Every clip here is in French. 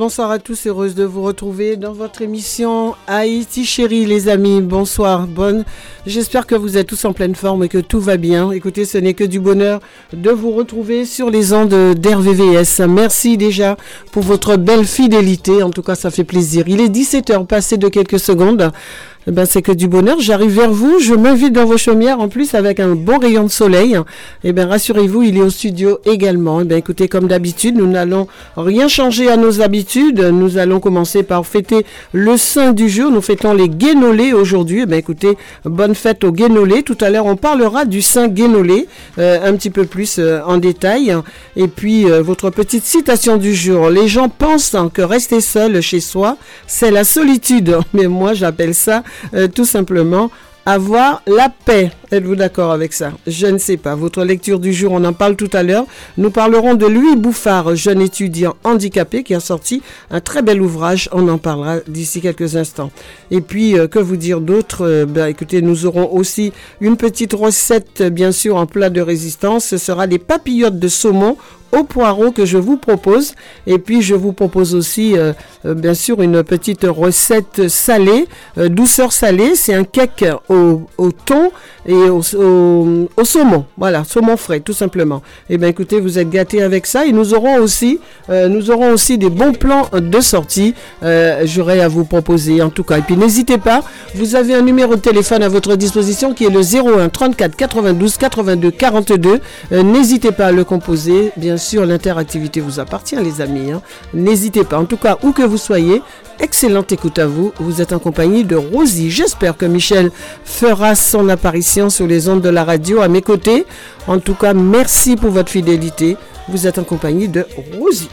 bonsoir à tous, heureuse de vous retrouver dans votre émission Haïti chérie les amis, bonsoir, bonne. J'espère que vous êtes tous en pleine forme et que tout va bien. Écoutez, ce n'est que du bonheur de vous retrouver sur les ondes d'RVVS. Merci déjà pour votre belle fidélité, en tout cas ça fait plaisir. Il est 17h passé de quelques secondes. Eh ben, c'est que du bonheur. J'arrive vers vous, je m'invite dans vos chaumières en plus avec un bon rayon de soleil. Eh bien, rassurez-vous, il est au studio également. Eh bien, écoutez, comme d'habitude, nous n'allons rien changer à nos habitudes. Nous allons commencer par fêter le saint du jour. Nous fêtons les guénolés aujourd'hui. Eh bien, écoutez, bonne fête aux guénolés. Tout à l'heure, on parlera du saint guénolé euh, un petit peu plus euh, en détail. Et puis, euh, votre petite citation du jour. Les gens pensent que rester seul chez soi, c'est la solitude. Mais moi, j'appelle ça tout simplement avoir la paix. Êtes-vous d'accord avec ça? Je ne sais pas. Votre lecture du jour, on en parle tout à l'heure. Nous parlerons de Louis Bouffard, jeune étudiant handicapé qui a sorti un très bel ouvrage. On en parlera d'ici quelques instants. Et puis, euh, que vous dire d'autre? Euh, ben, Écoutez, nous aurons aussi une petite recette, bien sûr, en plat de résistance. Ce sera des papillotes de saumon au poireau que je vous propose. Et puis je vous propose aussi euh, euh, bien sûr une petite recette salée, douceur salée. C'est un cake au, au thon et au, au, saumon. Voilà, saumon frais tout simplement. Eh bien écoutez, vous êtes gâtés avec ça. Et nous aurons aussi, nous aurons aussi des bons plans de sortie. J'aurai à vous proposer en tout cas. Et puis n'hésitez pas, vous avez un numéro de téléphone à votre disposition qui est le 01 34 92 82 42. n'hésitez pas à le composer. Bien sûr, l'interactivité vous appartient, les amis. Hein. N'hésitez pas. En tout cas, où que vous soyez, excellente écoute à vous. Vous êtes en compagnie de Rosie. J'espère que Michel fera son apparition sur les ondes de la radio à mes côtés. En tout cas, merci pour votre fidélité. Vous êtes en compagnie de Rosie.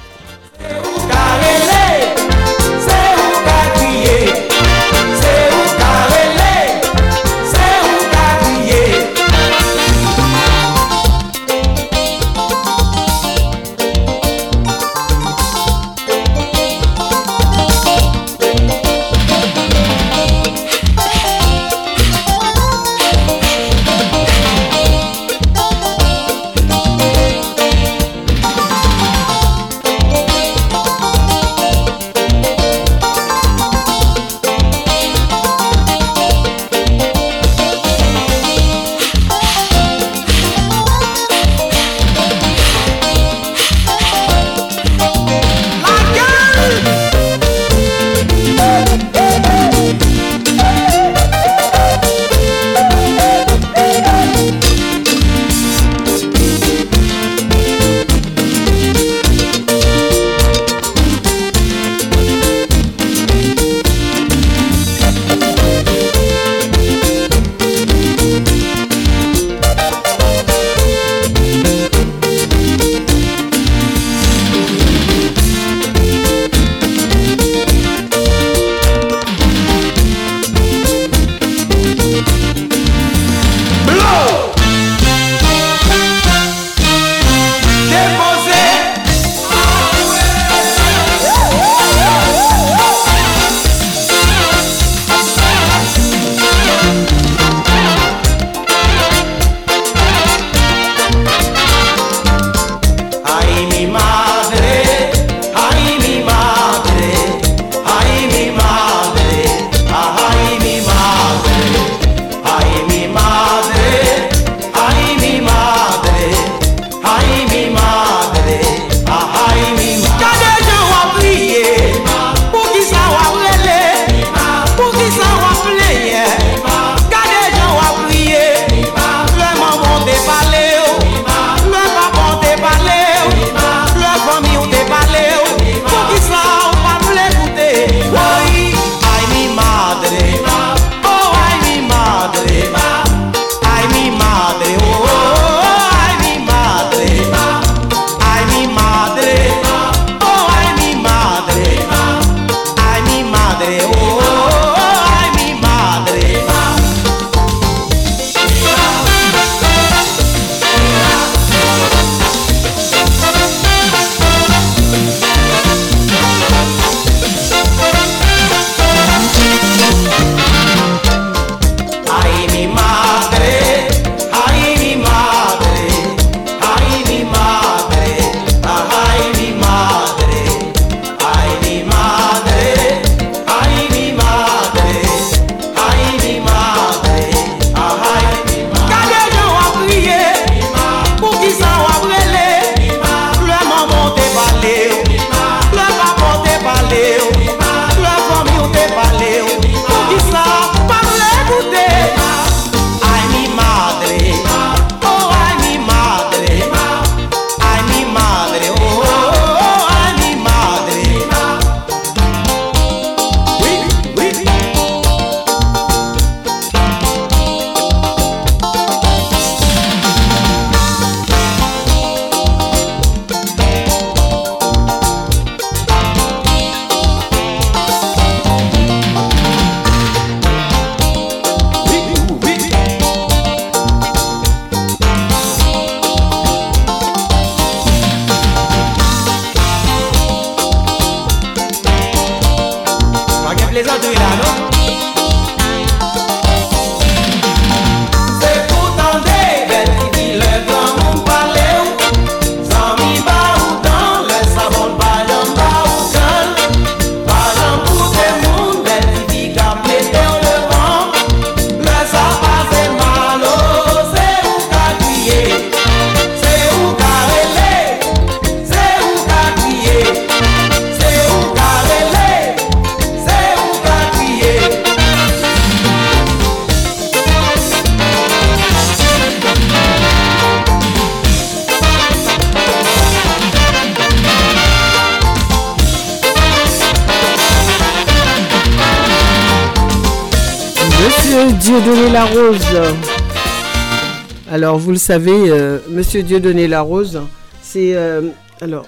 Savez, euh, Monsieur la Rose, c'est. Euh, alors.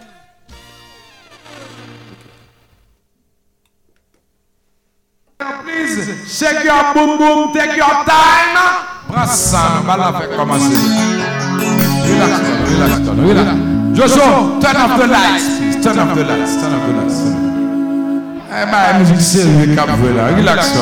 Please, shake your boom boom, take your time. Ça, va commencer. Relax, relax, relax. Joshua, turn off the lights. Turn off the lights. Turn off the lights. Musique. Relax,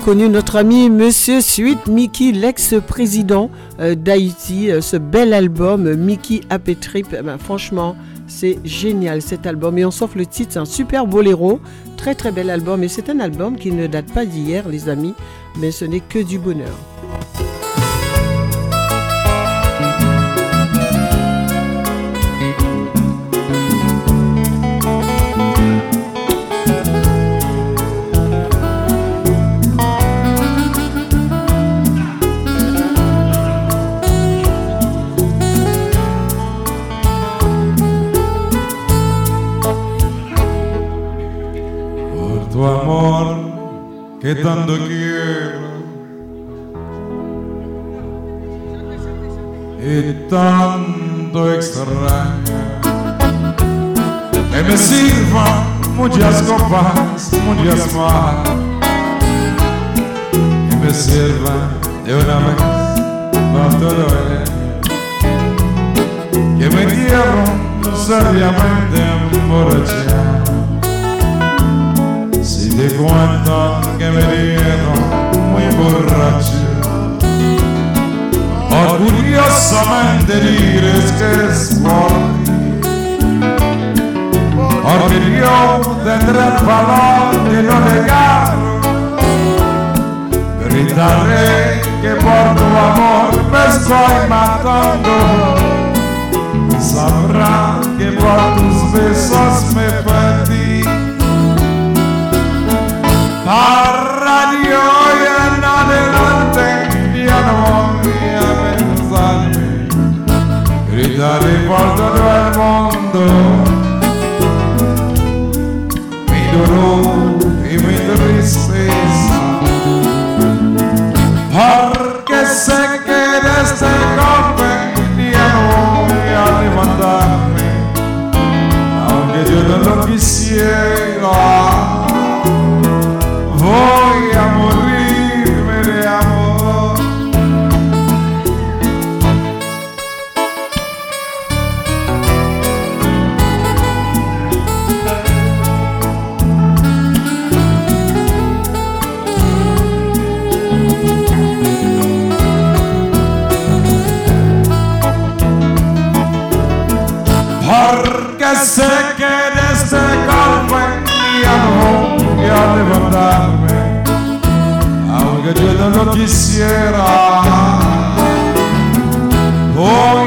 reconnu notre ami Monsieur Sweet Mickey, l'ex-président euh, d'Haïti. Euh, ce bel album, Mickey Happy Trip, eh ben, franchement, c'est génial cet album. Et on s'offre le titre, c'est un super boléro. Très très bel album. Et c'est un album qui ne date pas d'hier, les amis, mais ce n'est que du bonheur. Que tanto quiero. Y tanto extraño. Que me sirvan muchas copas, muchas más. Que me sirvan de una vez para todo que me quiero seriamente emborrachar te cuentan que me dieron muy borracho. Orgullosamente dices que es por porque yo tendré el valor de no negarlo. Gritaré que por tu amor me estoy matando. a radio y en adelante ya no voy a pensarme. Gritaré por todo el mundo mi dolor y mi tristeza. Porque sé que desde golpe ya no voy a levantarme, aunque yo no lo quisiera. perdonarme, aunque yo no lo quisiera. Voy.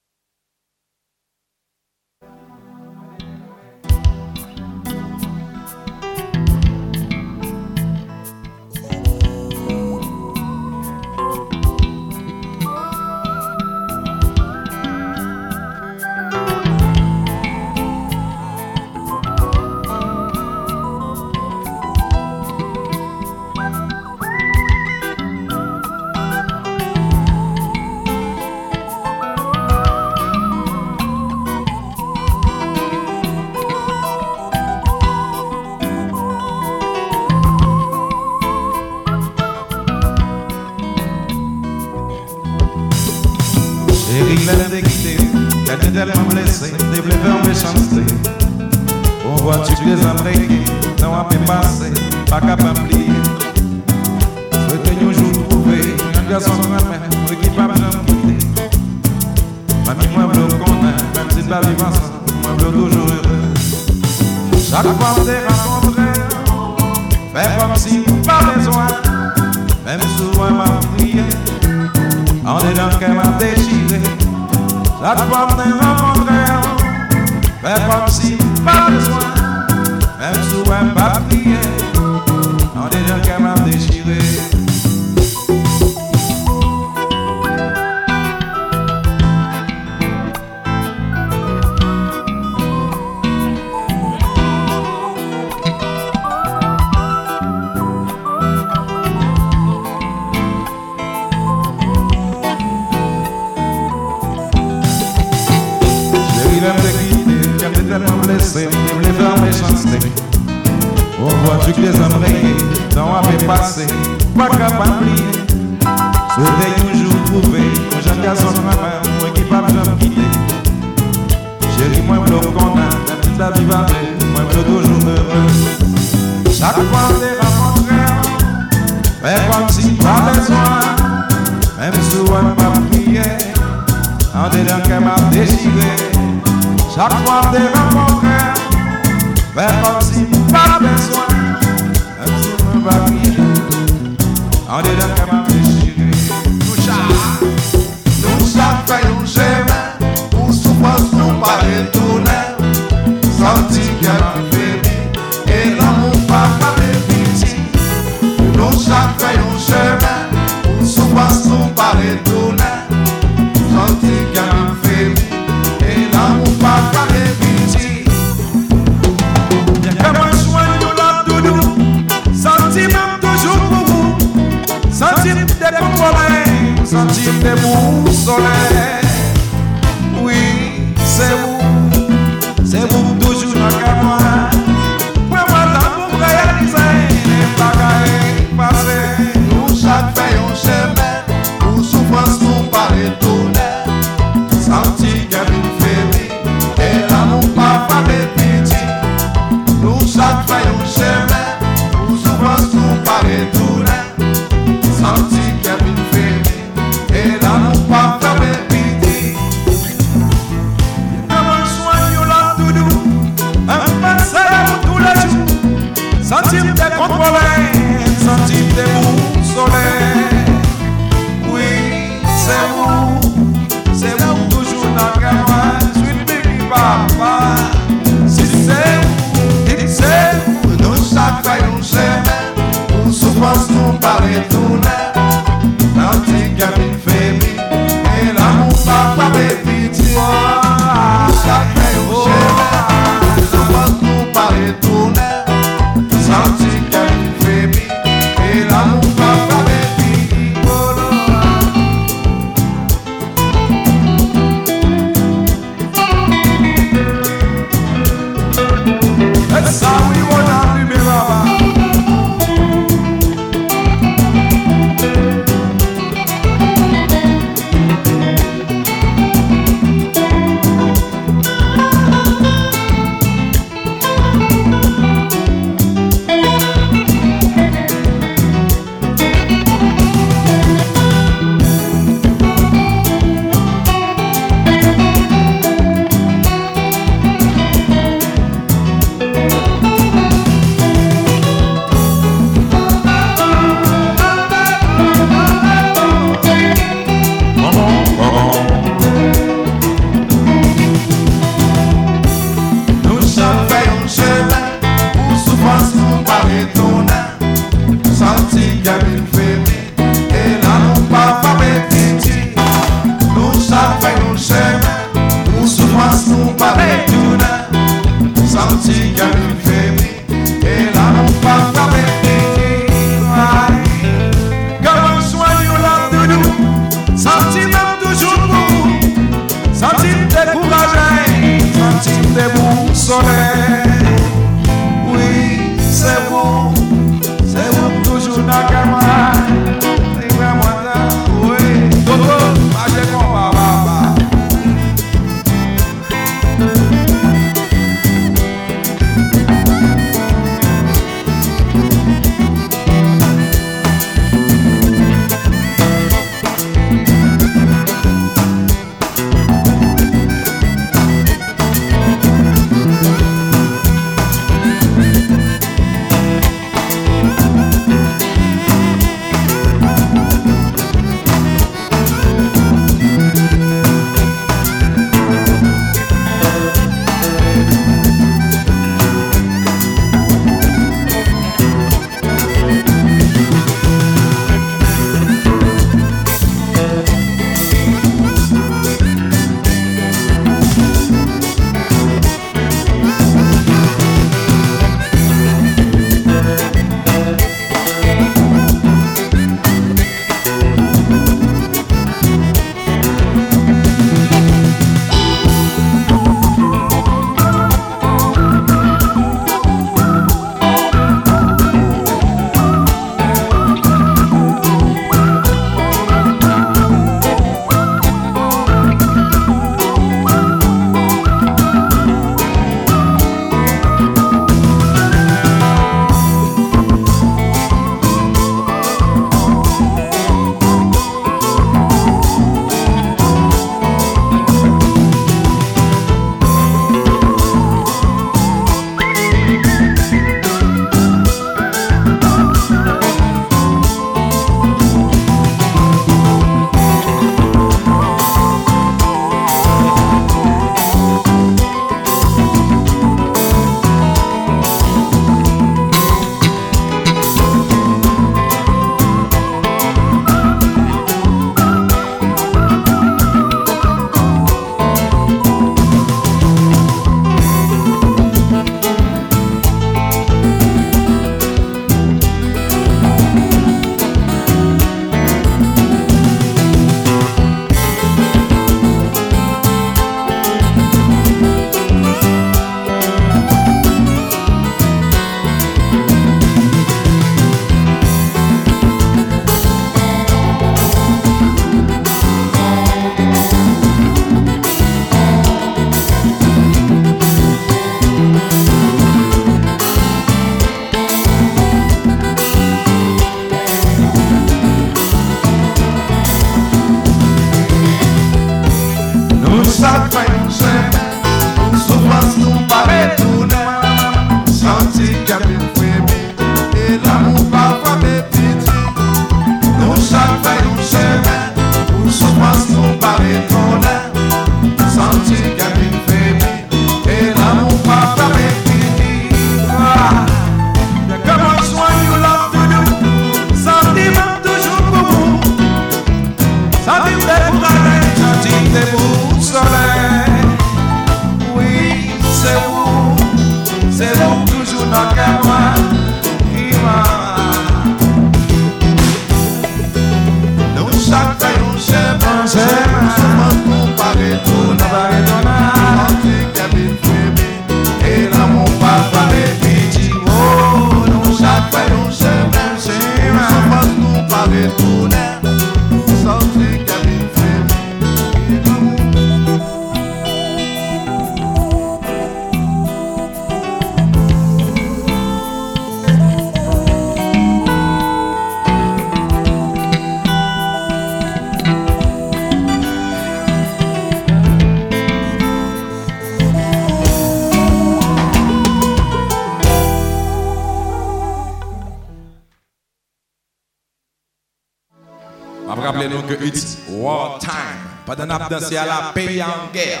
a dansé à la pays en guerre.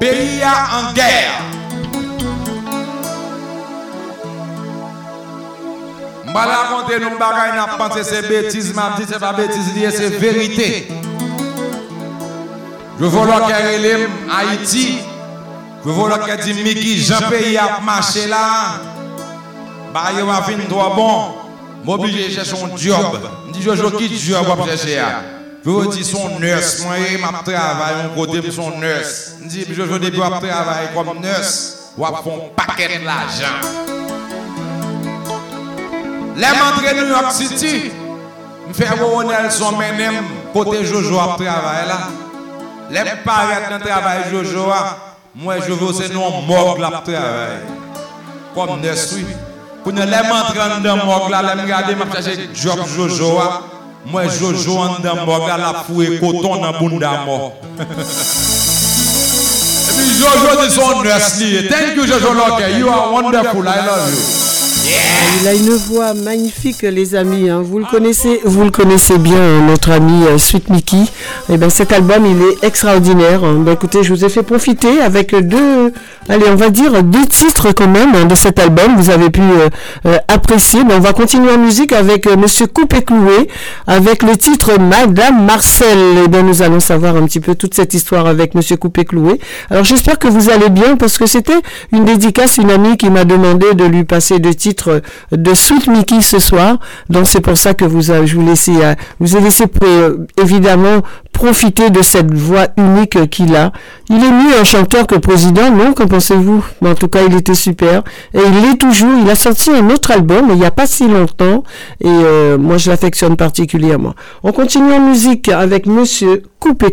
Pays en guerre. M'a raconté nous bagaille n'a pensé c'est bêtises, m'a dit c'est pas bêtises liées, c'est vérité. Je vois l'occasion Haïti. Je vois l'occasion dit Miki, Jean Pays a marché là. Bah, il va finir trop bon. M'oblige à job. Dis, je qui job va chercher là. Vous dit son nurse. Moi, je travaille un côté pour son nurse. Je dis, je veux début à travailler comme nurse. Ou à font paquet de l'argent. Les m'entrer New York City. Je fais Ronald Nelson menem. Côté Jojo à travailler là. Les parents dans travail Jojo. Moi, je veux c'est non morgue la travail. Comme nurse, oui. Pour nous les m'entrer dans morgue là, les regarder, je chercher job Jojo. Mwen Jojo an dambo gala fwe koton nan bun dambo. Epi Jojo di son nurse li. Thank you Jojo Loke. You are wonderful. I love you. Il a une voix magnifique, les amis. Hein. Vous le connaissez, vous le connaissez bien, hein, notre ami euh, Sweet Mickey. Et eh ben cet album, il est extraordinaire. Hein. Ben, écoutez, je vous ai fait profiter avec deux, allez, on va dire deux titres quand même de cet album. Vous avez pu euh, euh, apprécier. Ben, on va continuer en musique avec Monsieur Coupé Cloué, avec le titre Madame Marcel. Et eh bien, nous allons savoir un petit peu toute cette histoire avec Monsieur Coupé Cloué. Alors j'espère que vous allez bien parce que c'était une dédicace, une amie qui m'a demandé de lui passer deux titres de Sweet Mickey ce soir. Donc c'est pour ça que vous, je vous, laissez, euh, vous ai laissé euh, évidemment profiter de cette voix unique qu'il a. Il est mieux un chanteur que président, non? Qu'en pensez-vous? En tout cas, il était super. Et il l'est toujours. Il a sorti un autre album il n'y a pas si longtemps. Et euh, moi, je l'affectionne particulièrement. On continue en musique avec Monsieur Coupé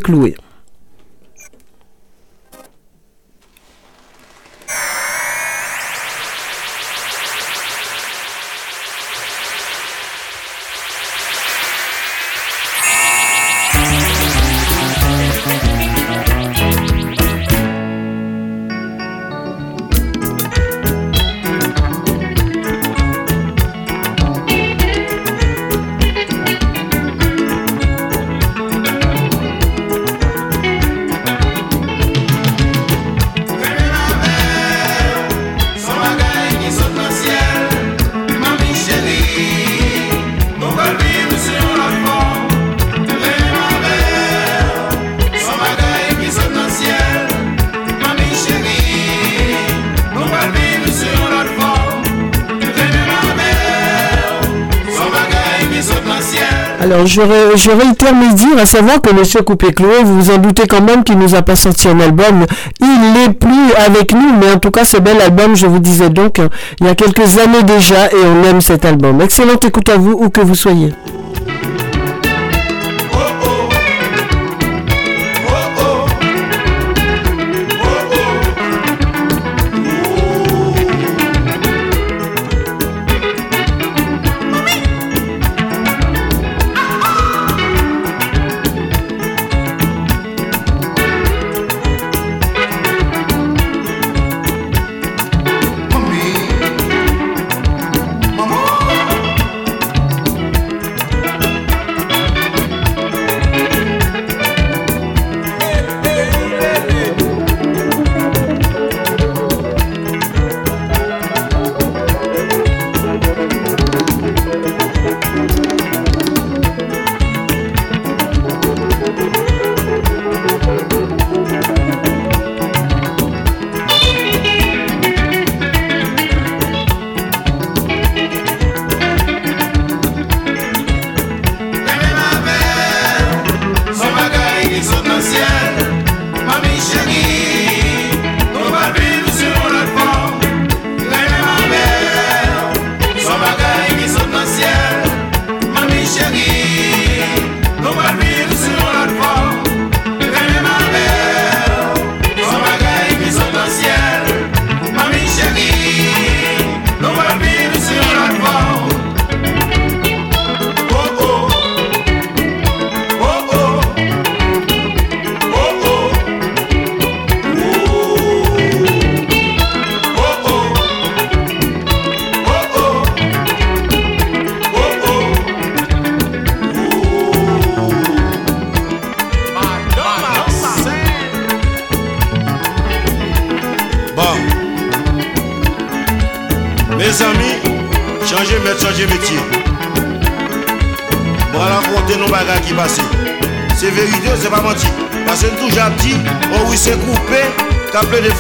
Cloué. Alors, je, réitère mes dires, à savoir que M. Coupé-Cloué, vous vous en doutez quand même qu'il nous a pas sorti un album. Il n'est plus avec nous, mais en tout cas, ce bel album, je vous disais donc, il y a quelques années déjà, et on aime cet album. Excellente écoute à vous, où que vous soyez.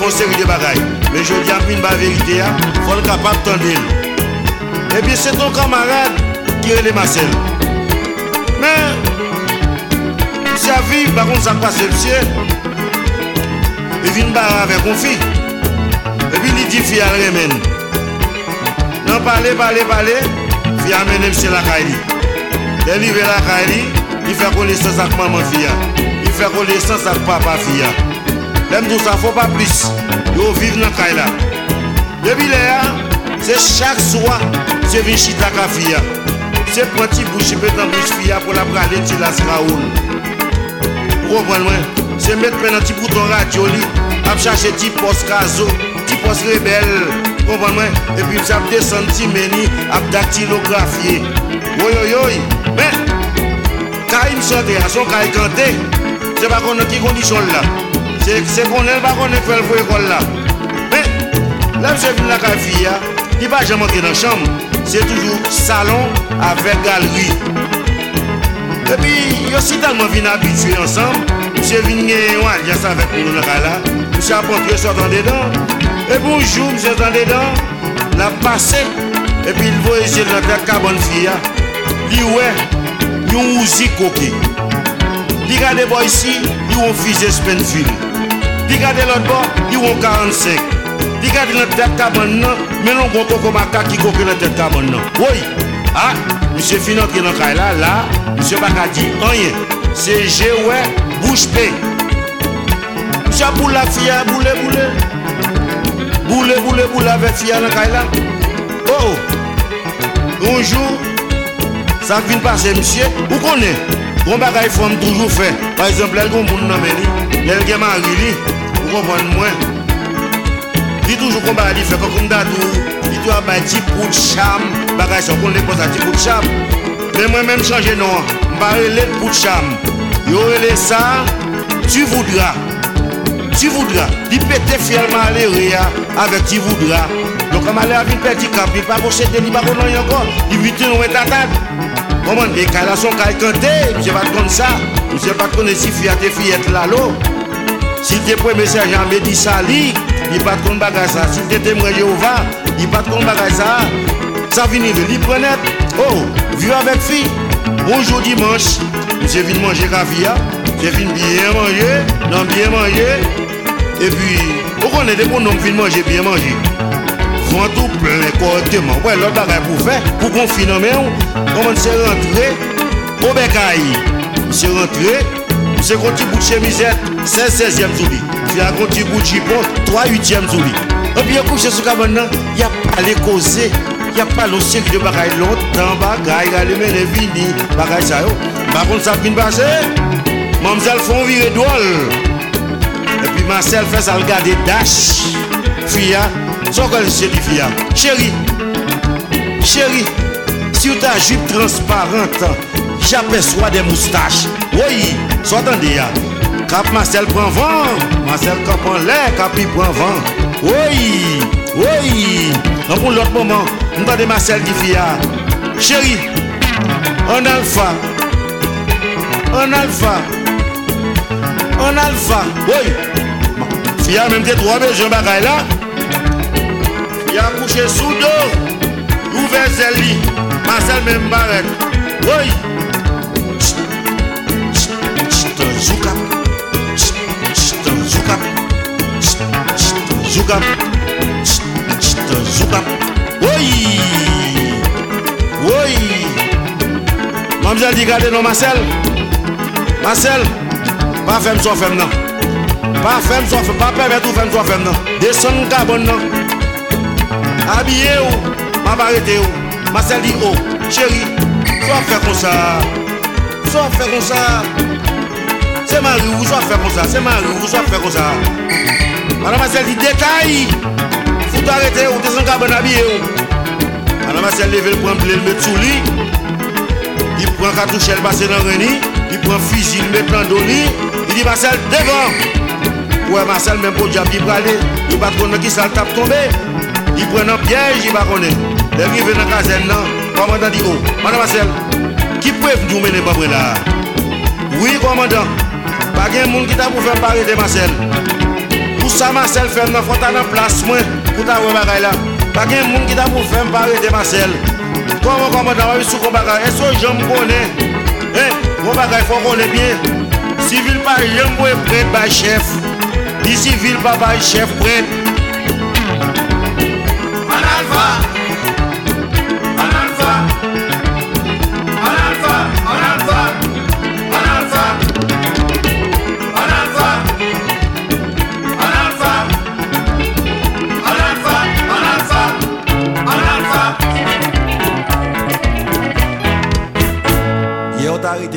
fon seri de bagay Men jodi an pin ba verite ya Fon kapap ton del Ebyen se ton kamarad Kire le masel Men Si avi bakon sa kwa sepsye E vin bara ave kon fi Ebyen li di fi al remen Nan pale pale pale Fi amene mse lakay li Den li ve lakay li Li fe konesans ak maman fi ya Li fe konesans ak papa fi ya Lèm dou sa fò pa plis, yo viv nan kay la. Debi le a, se chak swa, se vin chita ka fiya. Se pranti bouchi petan bouch fiya pou la prale ti la sra oul. Propran mwen, se met pen nan ti bouton radyo li, ap chache ti pos kazo, ti pos rebel. Propran mwen, epi mse ap desen ti meni, ap daktilografiye. Oyoyoy, men, kay msante, ason kay kante, se pa konon ki kondisyon la. C'est qu'on est pas qu'on est fait le école là. Mais, là, je viens la fille, il va jamais entrer dans la chambre. C'est toujours salon avec galerie. Et puis, il y a aussi tellement bien habitué ensemble. Monsieur venu en alliance avec nous dans là. Monsieur a porté sur dans dedans. Et bonjour, monsieur dans dedans. La passé. Et puis, il voit ici dans la cabane fille. Il ouais, il y a un coquille. Il regarde ici, il y a un Di gade lot bo, di won 45 Di gade nan tet kaban nan Menon kon koko maka ki koke nan tet kaban nan. Woy, ha, msye finan ki nan kay la La, msye baka di anye Se je we, bouche pe. Msye pou la fia, boule boule. Boule boule boule avek fia nan kay la. Oh, bonjour. Sa kvin pase msye, ou konen? Kon bagay fòm toujou fè Par exemple, el kon moun nan meni Lèl gen man rili mari, vous comprenez moi. Il toujours qu'on va faire comme d'adou. Il doit avoir un petit coup de cham. Bagaille, ça qu'on les pose un petit coup de cham. Mais moi-même, changer non. Je vais aller pour de cham. Yo, tu. Tu nous mettre à table. Comment des cas là sont canté, je pas comme ça. Je pas connaître si fille tes fillettes là l'eau. Si t'es premier message en me dit ça il pas de bagage. Si t'es témoin Jéhovah, il pas de bagage ça. Ça finit de lui prendre. Oh, vieux avec fille. Bonjour dimanche. Monsieur venu manger café. J'ai venu bien manger, non bien manger. Et puis, on connaît des bons noms qui manger bien manger vent tout plein correctement. Ouais, l'autre bagage pour faire, pour qu'on finisse, comment c'est rentré? Au bécaille. C'est rentré, c'est un petit bout de chemisette, c'est 16e zouli. Un petit bout de chipon, 3 8e zouli. Et puis, couché sur le il n'y a pas les causer. Il n'y a pas le cycle de bagaille longtemps, bagaille, il y a les vini, bagaille ça. Par contre, ça vient passer. Mamzelle font virer d'oual. Et puis Marcel fait ça regarder Dash. Fia, Sò kwen se di fia Chéri Chéri Si ou ta jupe transparente J'aperçois des moustaches Oui tande ya Kap Marcel pran van, Marcel kap an lè, kap i pran van Oye, oye, nan pou l'ot mouman, nou tande Marcel di fia. Chéri, an alfa, an alfa, an alfa, oye Fia mèm te trobe, jen bagay la Fia kouche sou do, ouve zèli, Marcel mèm barek, oye Zouka. Zouka. Oye Oye Mamzèl di gade nou Marcel. Marcel Pa fèm so fèm nan. Pa fèm so fèm Pa pèmèt ou fèm so fèm nan. Deson kabon nan. Abye ou Mabarete ou. Marcel di ou Chéri So fè kon sa. So fè kon sa. Se mari ou so fè kon sa. Se mari ou so fè kon sa. Mademoiselle dit détail. Faut arrêter, on descend cabane habillé. Mademoiselle lève le prend le met sous lui. Il prend cartouche, elle passe dans Reni. Il prend fusil, il met dans Doni. Il dit Marcel devant. Ouais, Marcel, même pour Diab, il va aller. Il va trouver qui ça tape tomber. Il prend un piège, il va connaître. Les arrivé dans la caserne, non. Commandant dit oh, Mademoiselle, qui peut nous mener pas là? Oui, commandant. Pas de monde qui t'a pour faire parler de Marcel. sa Marcel fèm nan fontan nan plas mwen Pou ta wè bagay la. Pa gen moun ki ta pou fèm pare de Marcel. Kon mwen komandan wè sou kon bagay? E so jom konè E, kon bagay fò konè bie Sivil pa jom wè prèd bay chef. Di sivil pa bay chef prèd An alfa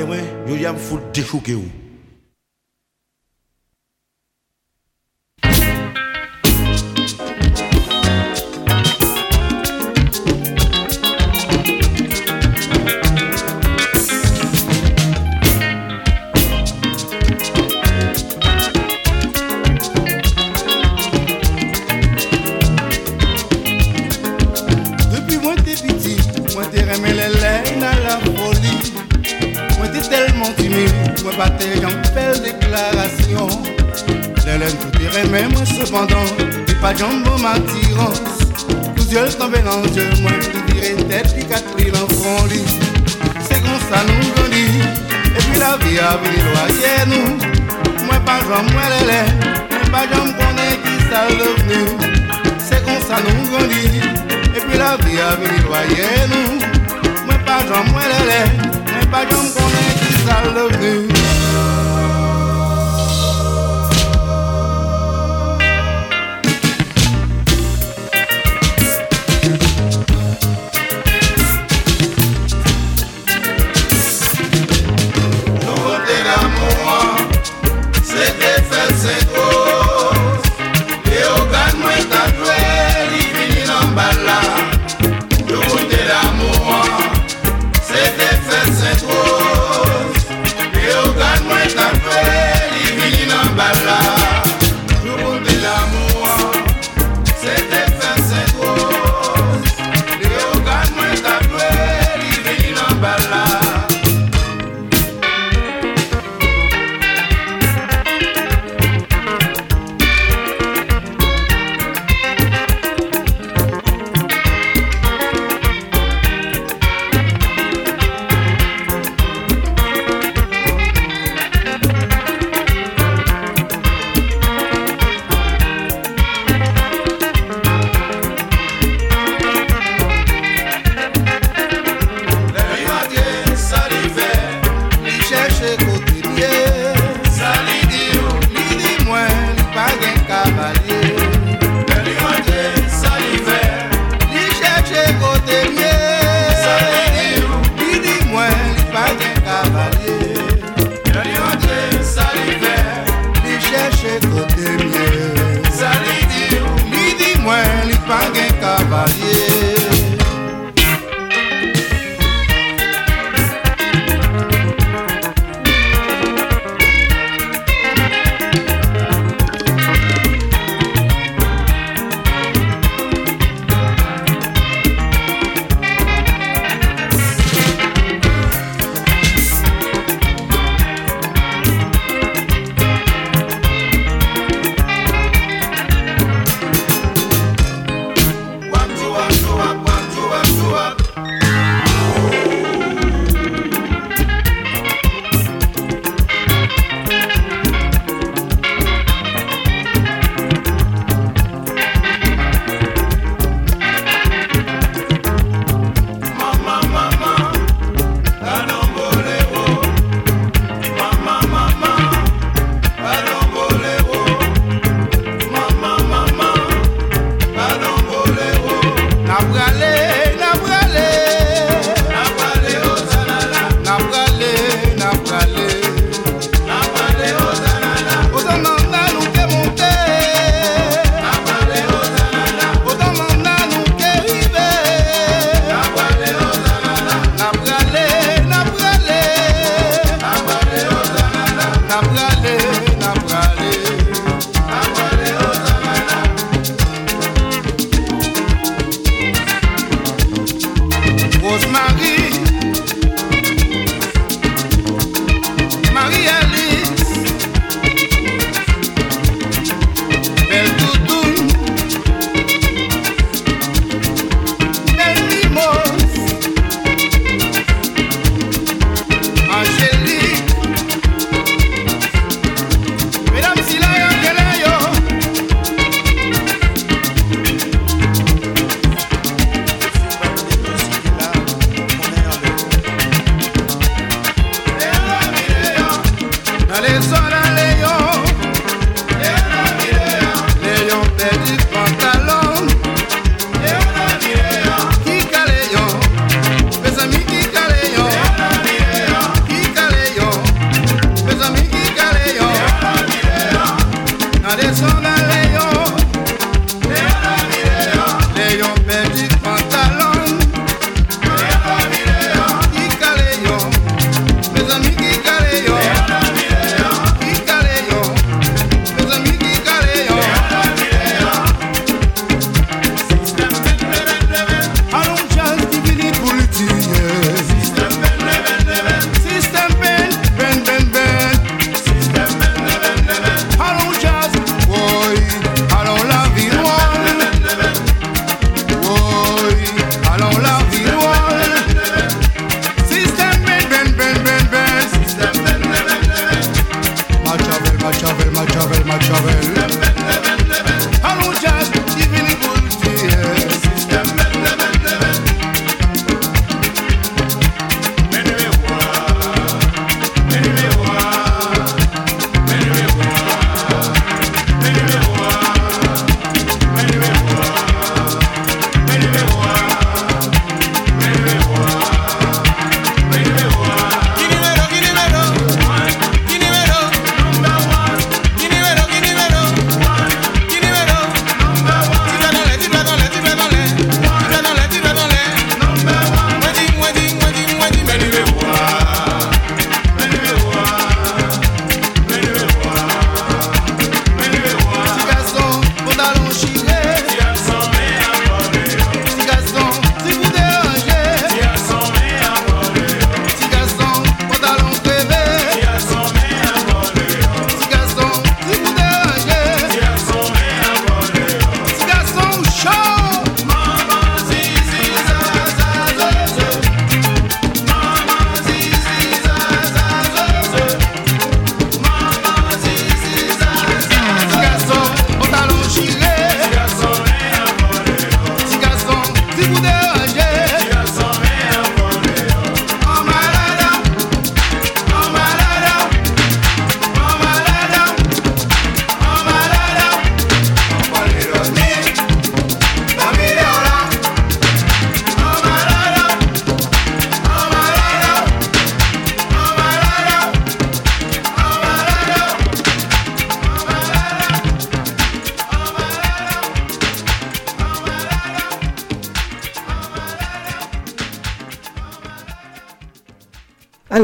matin, ouais, je suis full déchouqué.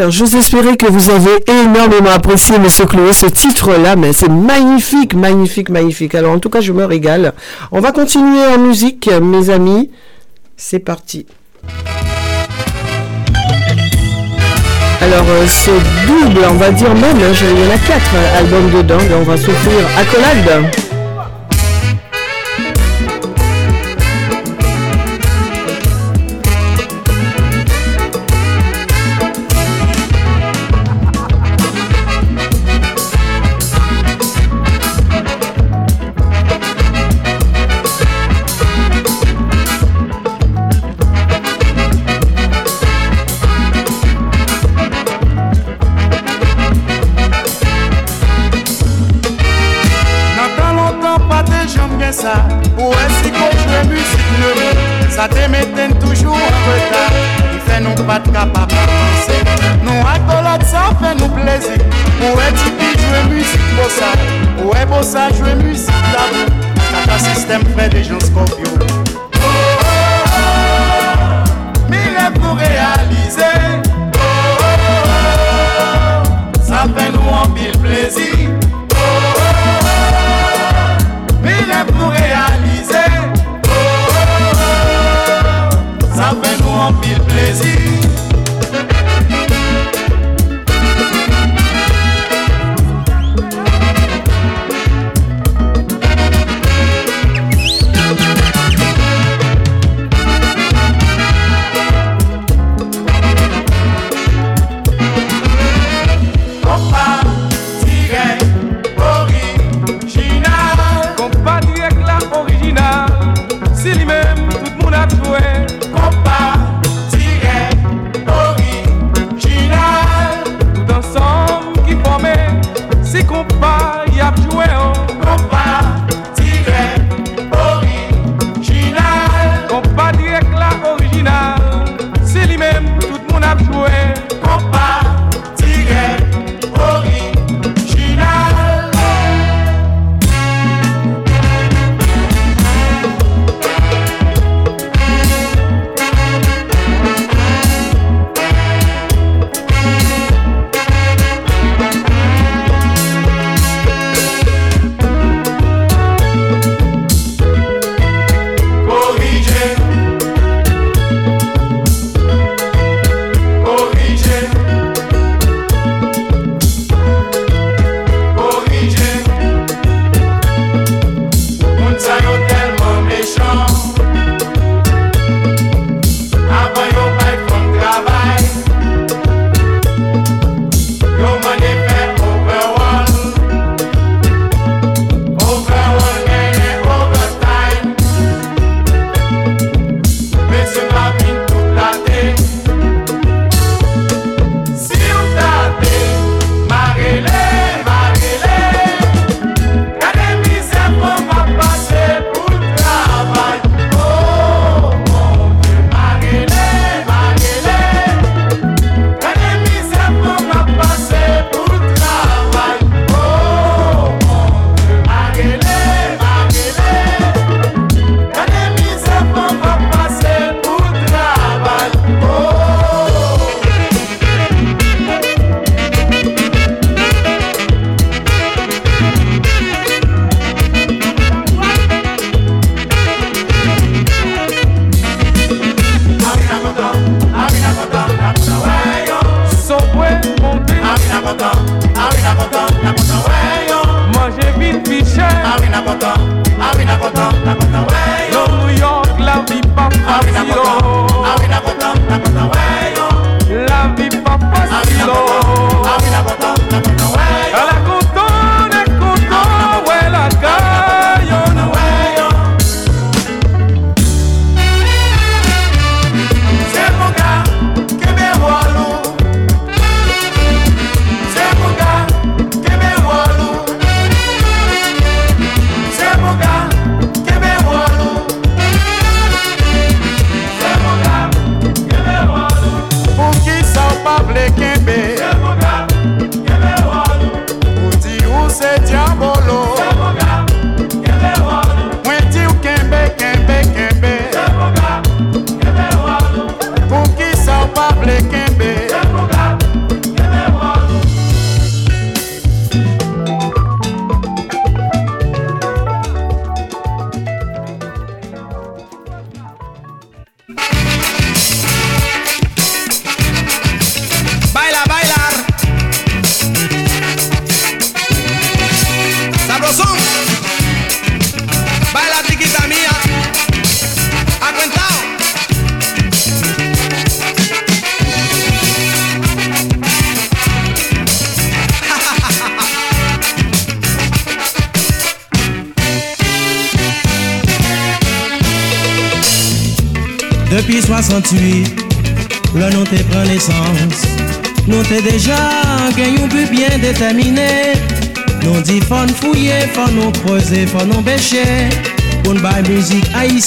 Alors, j'ose que vous avez énormément apprécié, Monsieur Chloé, ce titre-là, mais c'est magnifique, magnifique, magnifique. Alors, en tout cas, je me régale. On va continuer en musique, mes amis. C'est parti. Alors, euh, ce double, on va dire même, hein, il y en a quatre albums dedans, on va s'offrir Accolade.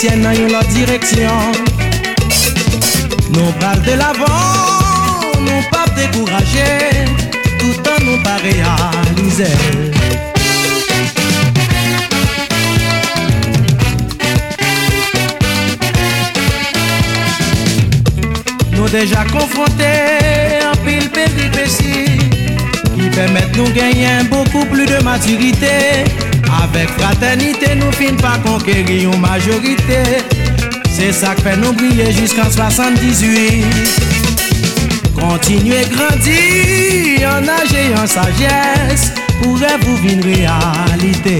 dans direction. Nous parlons de l'avant, nous pas décourager, tout en nous pas réaliser. Nous déjà confrontés en pile péripétie, qui permettent nous gagner beaucoup plus de maturité. Fraternité nous nou fin conquérir une majorité. C'est ça sak fait nous briller jusqu'en 78 Kontinue grandi, an age yon sajes Pou rev ou vin réalité?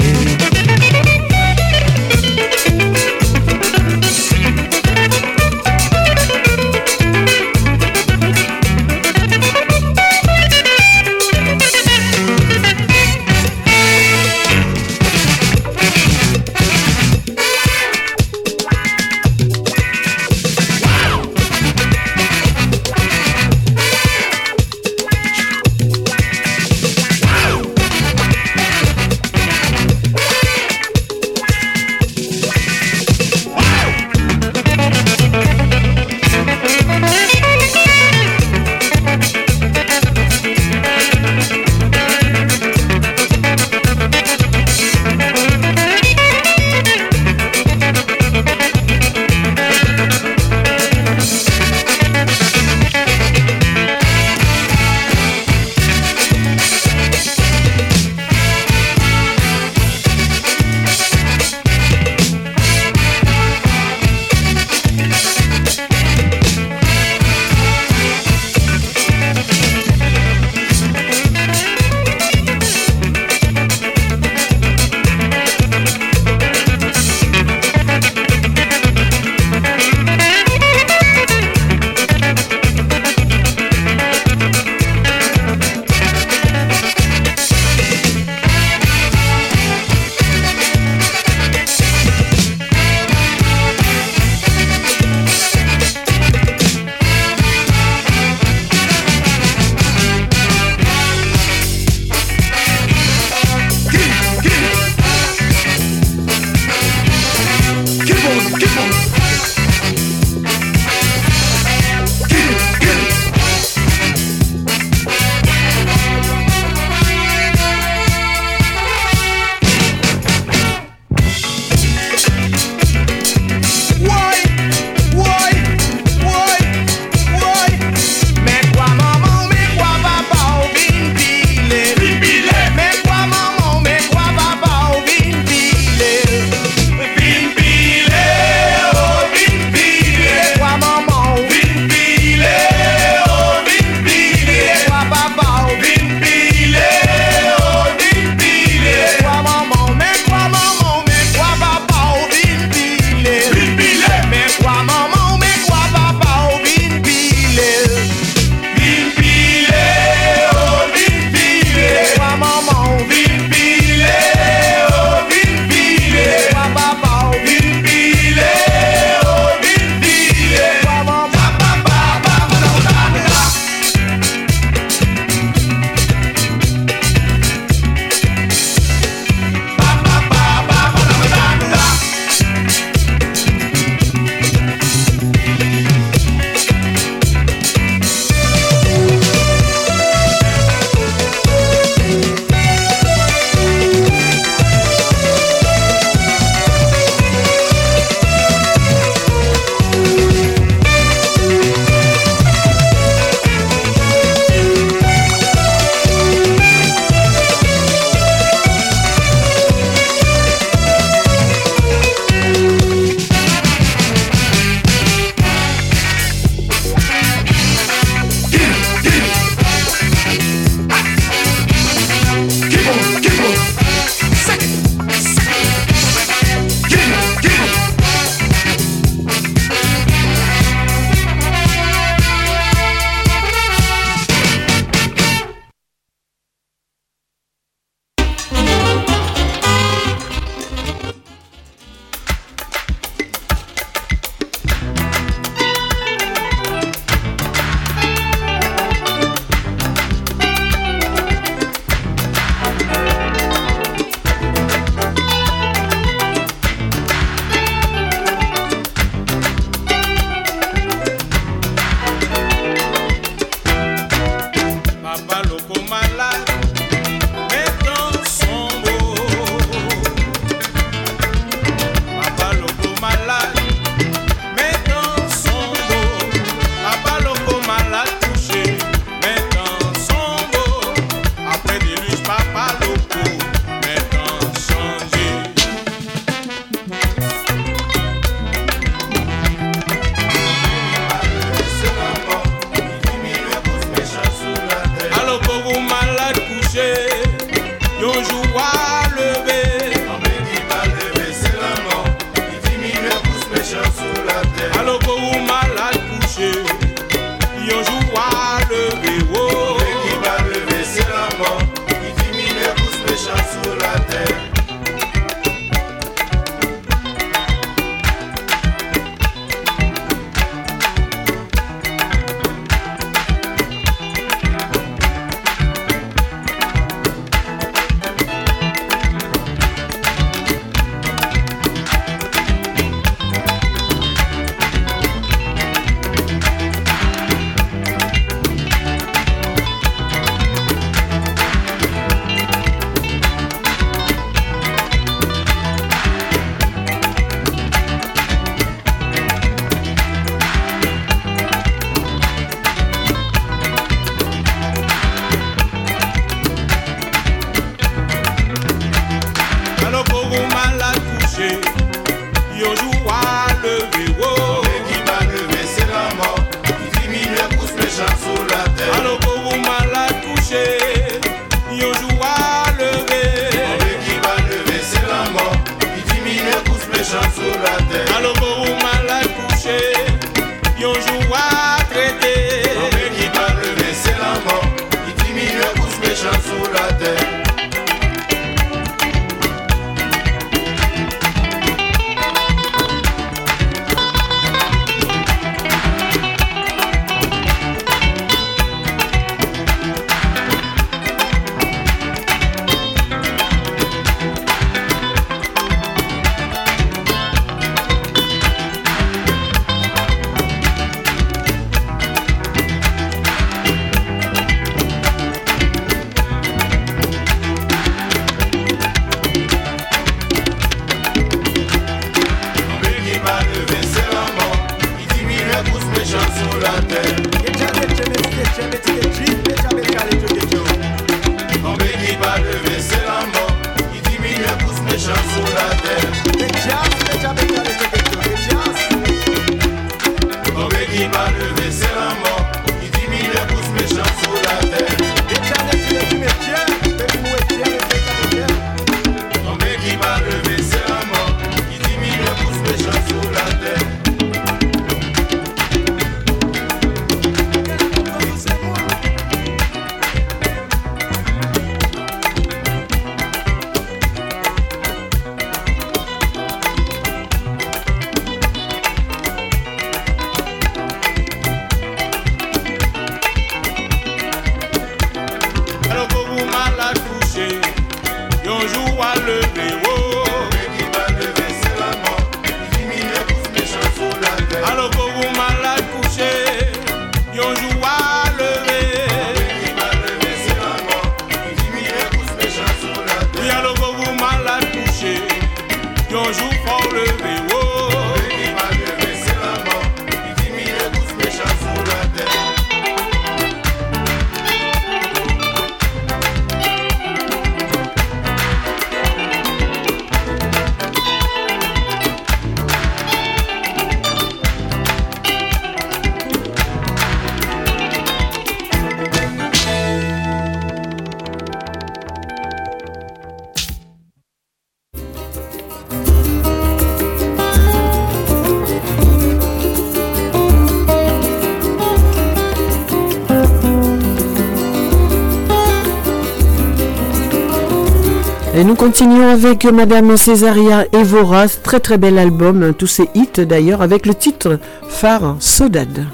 Nous continuons avec Madame Césaria Evora, très très bel album, tous ses hits d'ailleurs, avec le titre phare Sodade.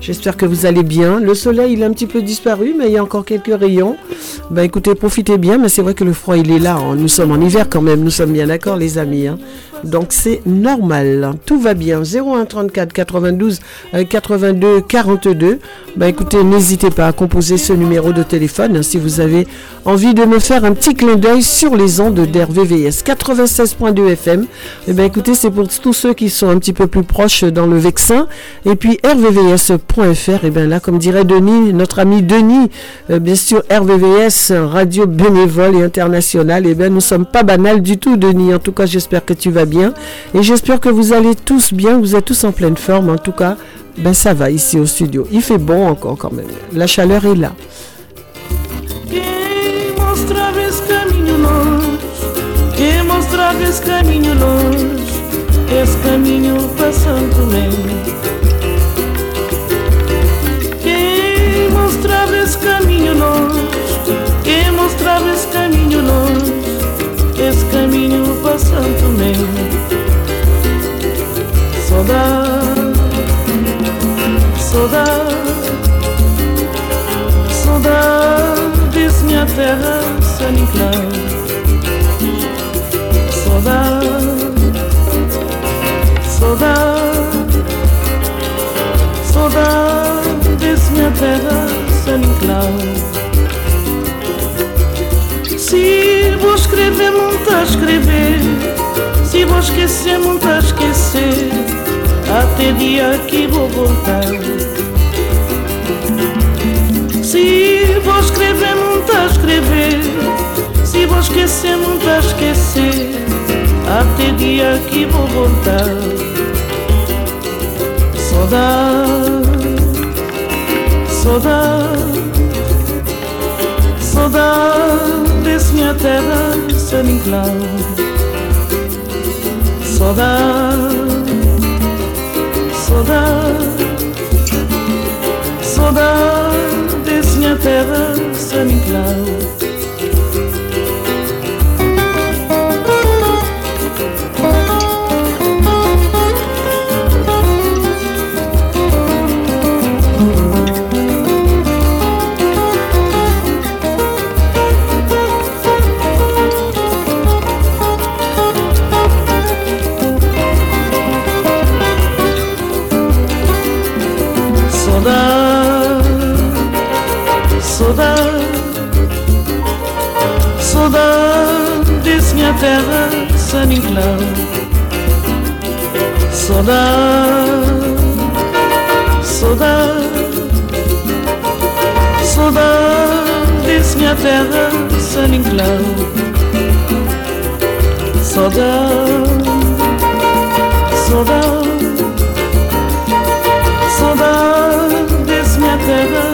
J'espère que vous allez bien. Le soleil, il a un petit peu disparu, mais il y a encore quelques rayons. Ben écoutez, profitez bien, mais c'est vrai que le froid, il est là. Hein. Nous sommes en hiver quand même, nous sommes bien d'accord, les amis. Hein. Donc c'est normal. Tout va bien. 01 34 92 82 42. Ben écoutez, n'hésitez pas à composer ce numéro de téléphone hein, si vous avez envie de me faire un petit clin d'œil sur les ondes d'RVVS 96.2 FM. Et ben écoutez, c'est pour tous ceux qui sont un petit peu plus proches dans le Vexin. Et puis RVVS et bien là, comme dirait Denis, notre ami Denis, euh, bien sûr, RVVS, radio bénévole et internationale, et bien nous sommes pas banals du tout, Denis. En tout cas, j'espère que tu vas bien. Et j'espère que vous allez tous bien, vous êtes tous en pleine forme. En tout cas, ben ça va ici au studio. Il fait bon encore quand même. La chaleur est là. mostrava esse caminho longe, esse caminho passando por mim. Quem mostrava esse caminho longe, quem mostrava esse caminho longe, esse caminho passando por mim. Saudade, saudade, saudade, disse minha terra, San Saudade, saudade, saudade, disse minha terra, Saint-Nicolau Se vou escrever, muito a escrever. Se vou esquecer, muito a esquecer. Até dia que vou voltar. Se vou escrever, muito a escrever Vou esquecer, muito a esquecer. Até dia que vou voltar. Saudade Saudade, saudade desse minha terra, San Nicolau. Saudade, saudade, saudade desse minha terra, San terra sem in cloud. Saudade, saudade, saudade, diz minha terra sem in cloud. Saudade, saudade, saudade, diz minha terra.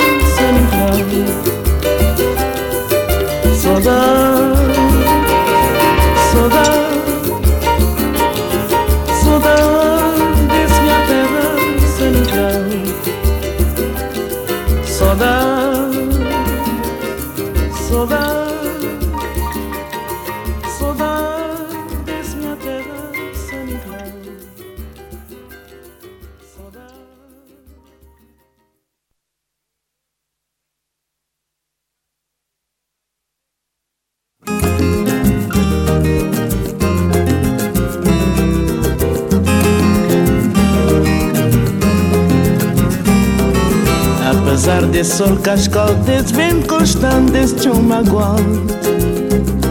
De sol cascaltes bem constantes de uma guante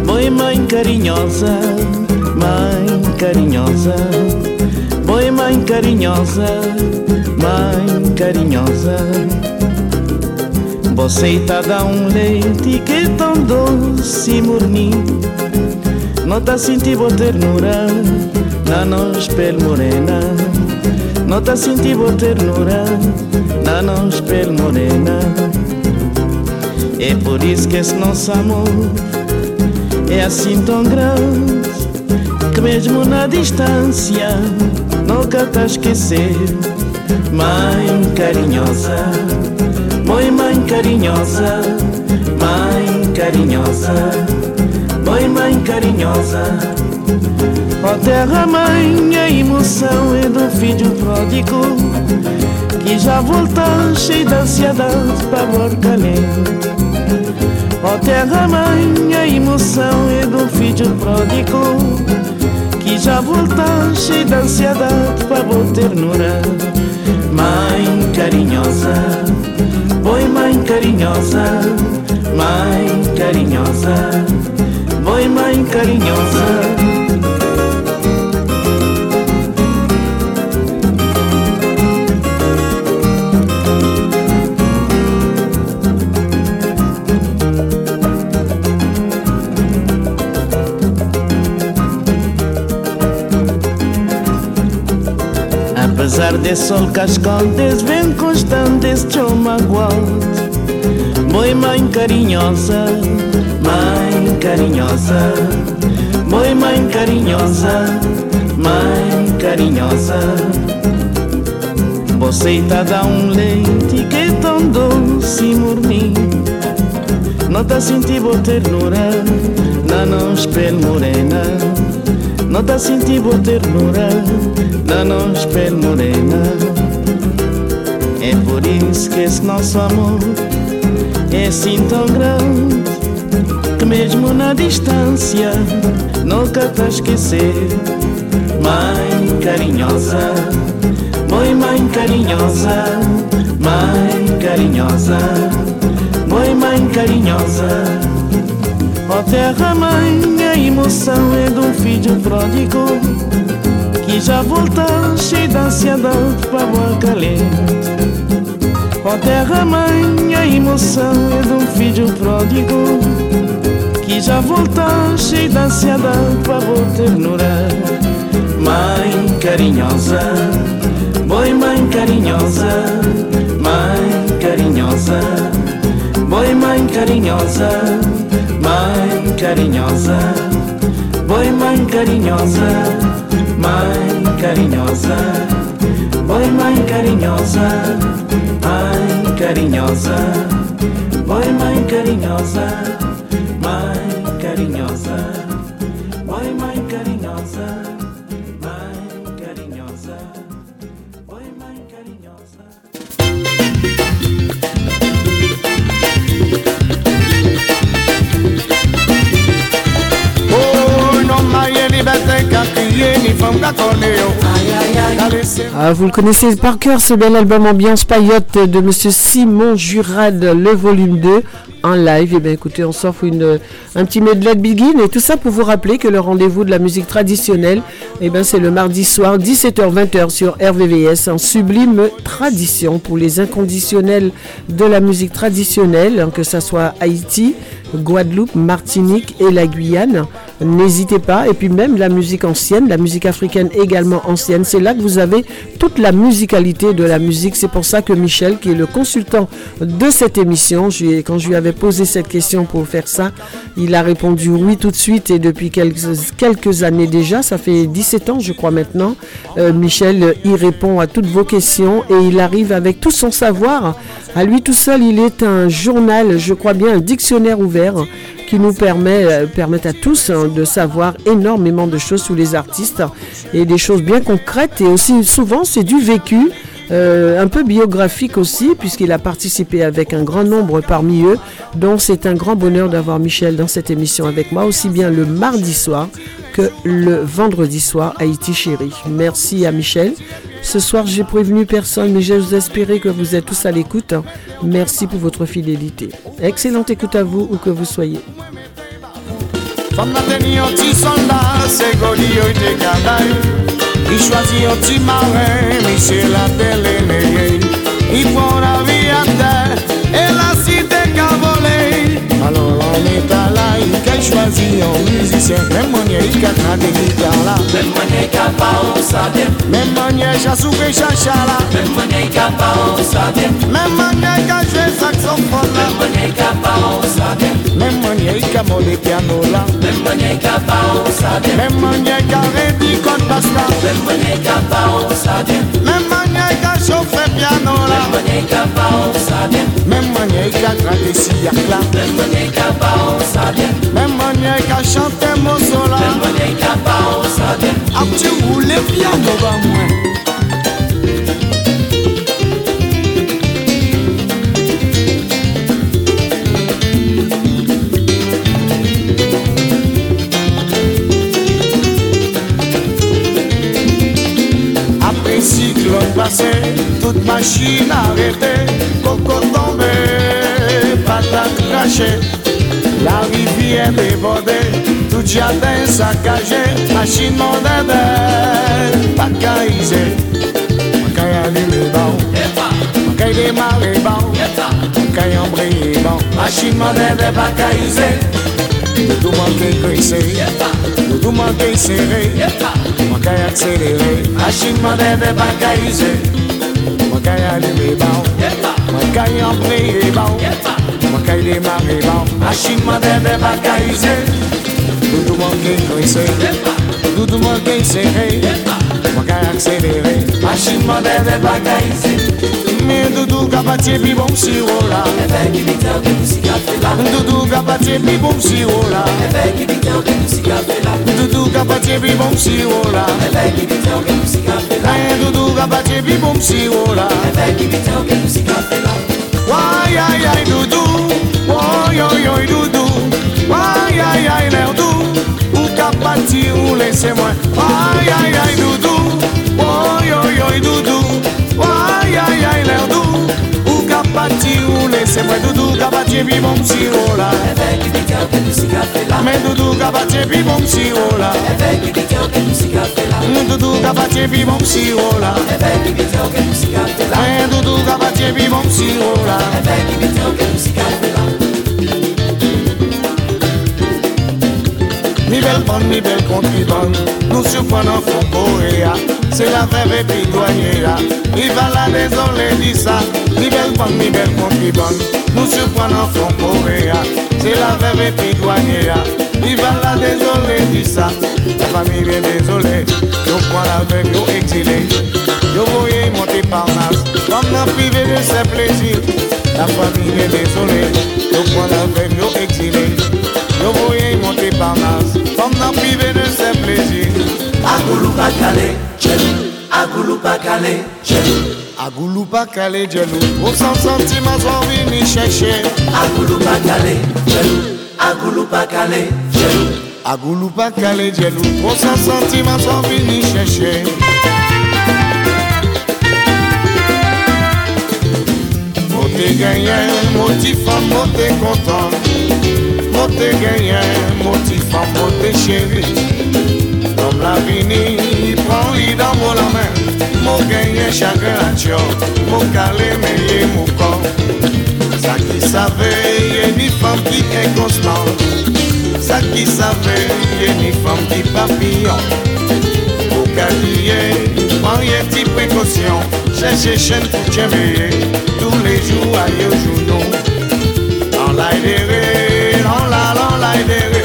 Boi mãe carinhosa, mãe carinhosa. Boi mãe carinhosa, mãe carinhosa. Você tá dá um leite que é tão doce e morninho Nota sentir boa ternura na nos pel morena. Nota sentir boa ternura na nos pel morena. É por isso que esse nosso amor é assim tão grande Que mesmo na distância nunca tá esquecer Mãe carinhosa, mãe mãe carinhosa Mãe carinhosa, Oi, mãe carinhosa. Ó terra, mãe, a emoção é do filho pródigo que já cheio de ansiedade para amor. Ó terra, mãe, a emoção é do filho pródigo que já cheio de ansiedade para boa ternura. Mãe carinhosa, boi mãe carinhosa, mãe carinhosa, boi mãe carinhosa. Apesar desse sol cascante, vem constante, este magoado. Mãe, mãe carinhosa, mãe carinhosa, mãe, mãe carinhosa, mãe carinhosa. Você tá dá um leite que é tão doce e morninho. Não tá sentindo ternura, na não espelho morena. Não tá sentindo ternura, na não espelho morena. É por isso que esse nosso amor é assim tão grande que mesmo na distância nunca tá esquecer. Mãe carinhosa, mãe mãe carinhosa, mãe carinhosa, mãe mãe carinhosa. Ó terra mãe, a emoção é de um filho pródigo que já volta cheio de ansiedade para boa calente. Ó terra mãe, a emoção é de um filho pródigo que já volta cheio de ansiedade para boa ternura. Mãe carinhosa, boi mãe carinhosa, mãe carinhosa, boi mãe carinhosa, mãe carinhosa, boi mãe carinhosa, mãe carinhosa, boi mãe carinhosa, mãe carinhosa, boi mãe carinhosa, mãe carinhosa, Ah, vous le connaissez par cœur, ce bel album Ambiance Paillotte de Monsieur Simon Jurad, le volume 2, en live. Et bien écoutez, on s'offre une, un petit medley de Begin et tout ça pour vous rappeler que le rendez-vous de la musique traditionnelle, et ben c'est le mardi soir, 17h-20h sur RVVS, en sublime tradition pour les inconditionnels de la musique traditionnelle, hein, que ça soit Haïti, Guadeloupe, Martinique et la Guyane. N'hésitez pas. Et puis même la musique ancienne, la musique africaine également ancienne. C'est là que vous avez toute la musicalité de la musique. C'est pour ça que Michel, qui est le consultant de cette émission, quand je lui avais posé cette question pour faire ça, il a répondu oui tout de suite. Et depuis quelques, années déjà, ça fait 17 ans je crois maintenant, euh, Michel euh, y répond à toutes vos questions et il arrive avec tout son savoir. À lui tout seul, il est un journal, je crois bien, un dictionnaire ouvert qui nous permet, euh, permet à tous hein, de savoir énormément de choses sur les artistes et des choses bien concrètes et aussi souvent c'est du vécu. Euh, un peu biographique aussi, puisqu'il a participé avec un grand nombre parmi eux. Donc c'est un grand bonheur d'avoir Michel dans cette émission avec moi, aussi bien le mardi soir que le vendredi soir, Haïti chérie. Merci à Michel. Ce soir, j'ai prévenu personne, mais j'ose espérer que vous êtes tous à l'écoute. Merci pour votre fidélité. Excellente écoute à vous, où que vous soyez. Il choisit un petit marin, Michel a déléné Il prend la vie à terre, et la cité qu'a volé Alors on est à là, il a choisi un musicien? Même manière, il a gardé guitare là. Même manière qu'a pas savait, Même manière, j'ai soufflé chacha là. Même manière qu'a pas savait, Même manière, qu'a joué saxophone là. Même manière qu'a pas savait, Même manière, piano là même manière qu'a pas on savait, Même manière, qu'a réduit code basse là même manière qu'a pas on savait, Même manière, qu'a chauffé piano là même manière qu'a pas on savait, Même manière qu'a gratté sillac là même manière qu'a pas on savait, Même manière mwenye ka chante mosola Bel mwenye ka pa ou sa den Ap ti roule piano ba mwen passé, toute machine arrêtée, coco tombé, patate crachée, la rivière débordée, tout jardin saccagé, machine mondaine, pas caïsé, pas allumer bon, pas démarrer bon, pas embrayer bon, machine mondaine, pas Yo manke kreseri Yo manke seri. Manke akseleri Machin maneve bagay use. Manke alime ban Manke ampleye ban Manke demare ban Machin maneve bagay use. Yo manke kreseri Yo manke seri. Manke akseleri Machin maneve bagay use. Ize Men doudou kapatye pi bom siro la Efe ki bite ou ke nou si ka fe la Doudou kapatye pi bom siro la Efe ki bite ou ke nou si ka fe la Doudou kapatye pi bom siro la Efe ki bite ou ke nou si ka fe la Hey, Doudou kapatye pi bom siro la Efe ki bite ou ke nou si ka fe la Why, ay, ay, doudou? Woy, oy, oy, doudou? Why, ay, ay, l'air doux Ou kapati ou laissez moi Why, ay, ay, doudou? Woy, oy, oy, doudou? Laissez moi Doudou pi siro la ke nou si ka la doudou kapati pi bom siro la bite ou ke nou si ka la Doudou pi siro la ke nou si ka la doudou pi siro la ke nou si ka fe la Mi belle bonne, mi belle contribonne, nous surprenons fond Coréa. C'est la veuve et puis douanier là. Il va la désolé, dit ça. Mi belle bonne, mi contribonne, nous surprenons fond Coréa. C'est la. Il va la. La famille est désolée, yo la veuve, yo exilé. Yo voyez monter par masse, comme dans privé de ses plaisirs. La famille est désolée, yo la veuve, yo exilé. Yo voyez monter par masse, comme dans privé de ses plaisirs. Agoulou pa kale, jelou Agoulou pa kale, jelou Agoulou pas calé, sans sentiment, sont venus chercher. Agoulou pa kale, jelou Agoulou pa kale, jelou Agoulou pas calé, jelou. Au sans sentiment, sont venus chercher. Moté gagnant, motif femme, moté content. Moté gagnant, motif femme, moté chéri. Comme la vini, il prend il mon la main. Mon gagnant chacun à tio, mon calé, mais mon corps. Ça qui savait, y a une femme qui est constante. Ça qui savait, y a une femme qui papillon. Au calier, prends y petite précaution. Cherchez chaîne pour t'aimer, tous les jours à yo jour Dans l'aïdéré, dans la.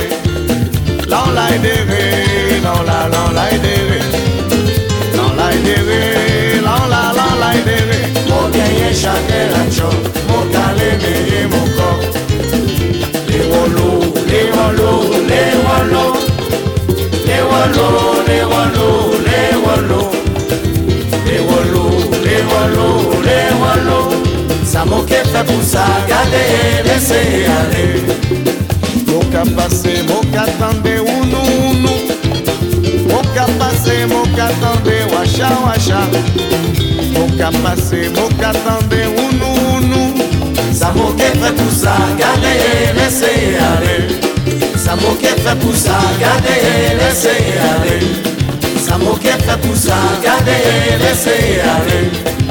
Dans l'aïdéré, dans la, dans l'aïdéré. Dans l'aïdéré, dans la, la mais mon corps. Les wallows, les wallows, les wallows. Les wallows, les wallows, les wallows. Les wallows, les wallows, les wallows. Ça m'a fait pour ça, garder, laisser aller. Moka pase, moka tande unu unu Moka pase, moka tande washa washa Moka pase, moka tande unu unu Ça m'a fait pour ça, garder, laisser aller Ça m'a fait pour ça, garder, laisser aller Ça m'a fait pour ça, garder, laisser aller Oh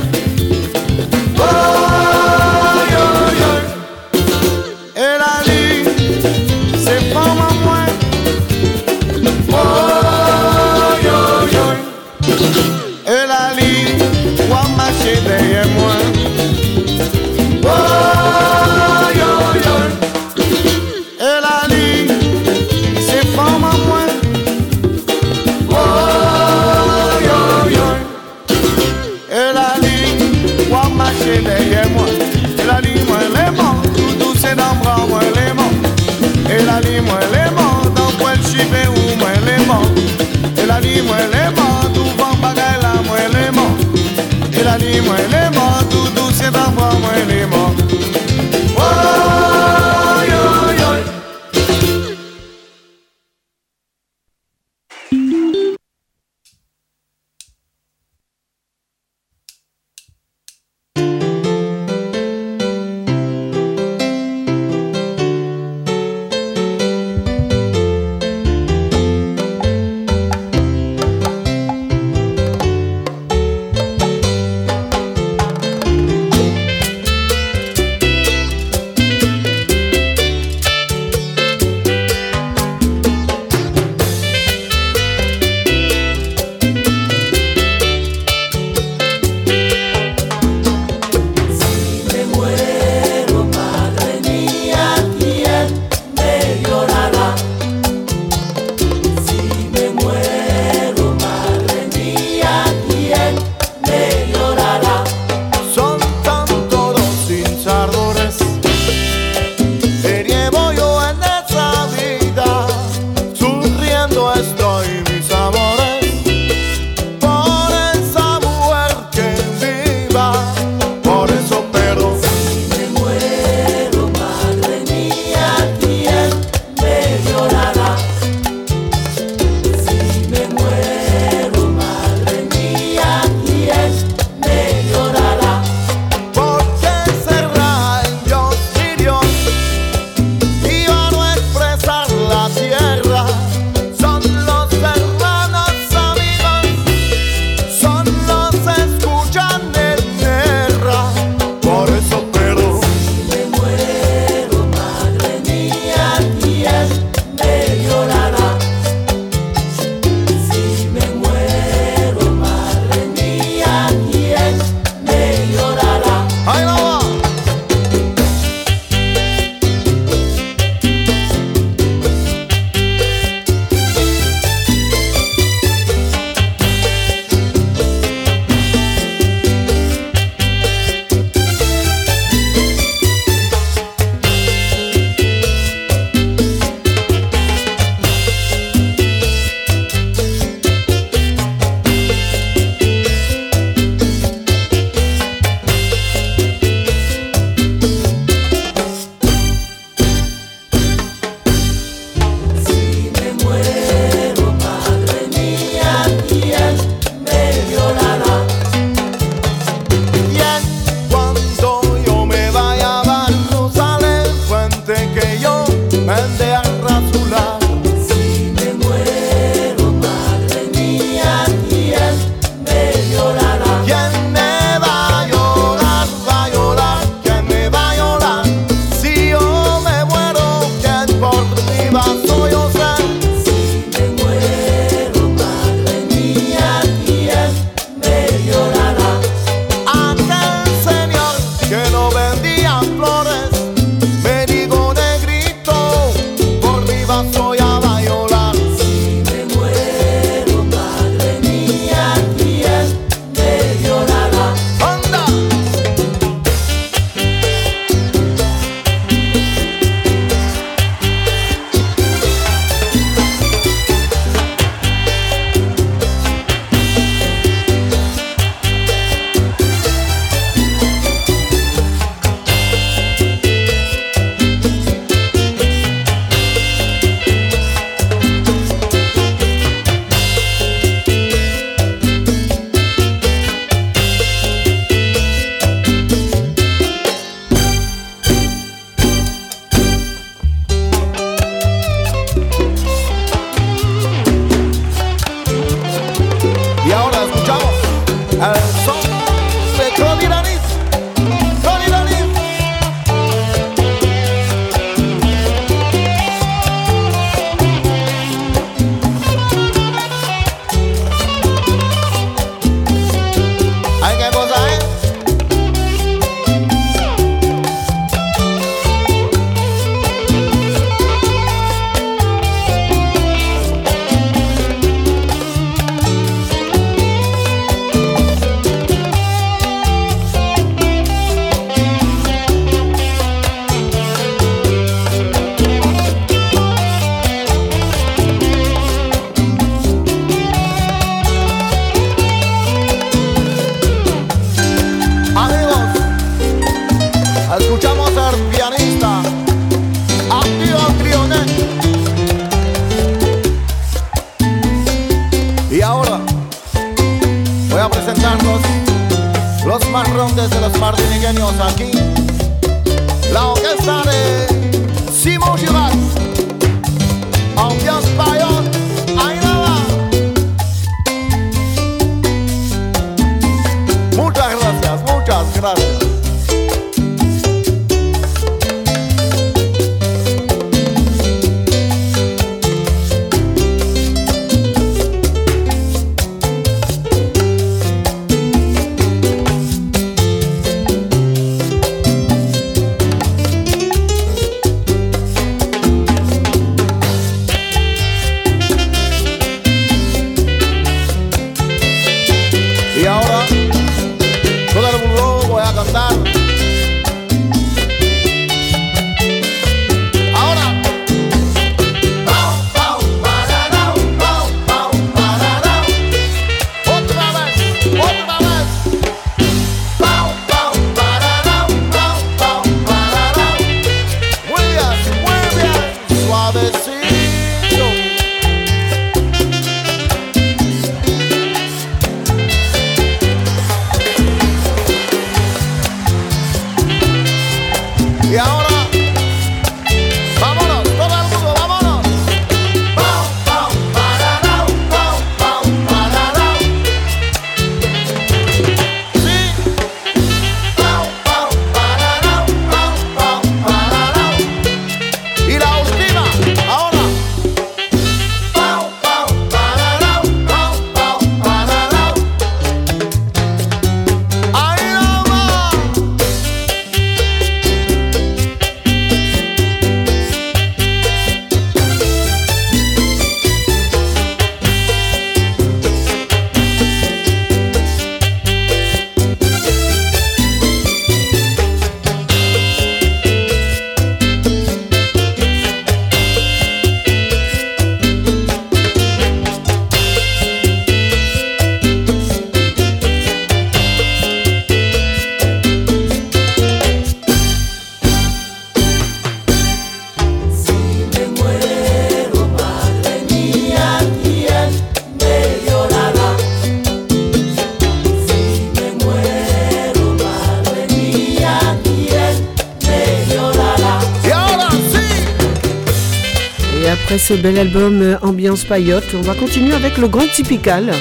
ce bel album euh, Ambiance Payotte. On va continuer avec le Grand Typical.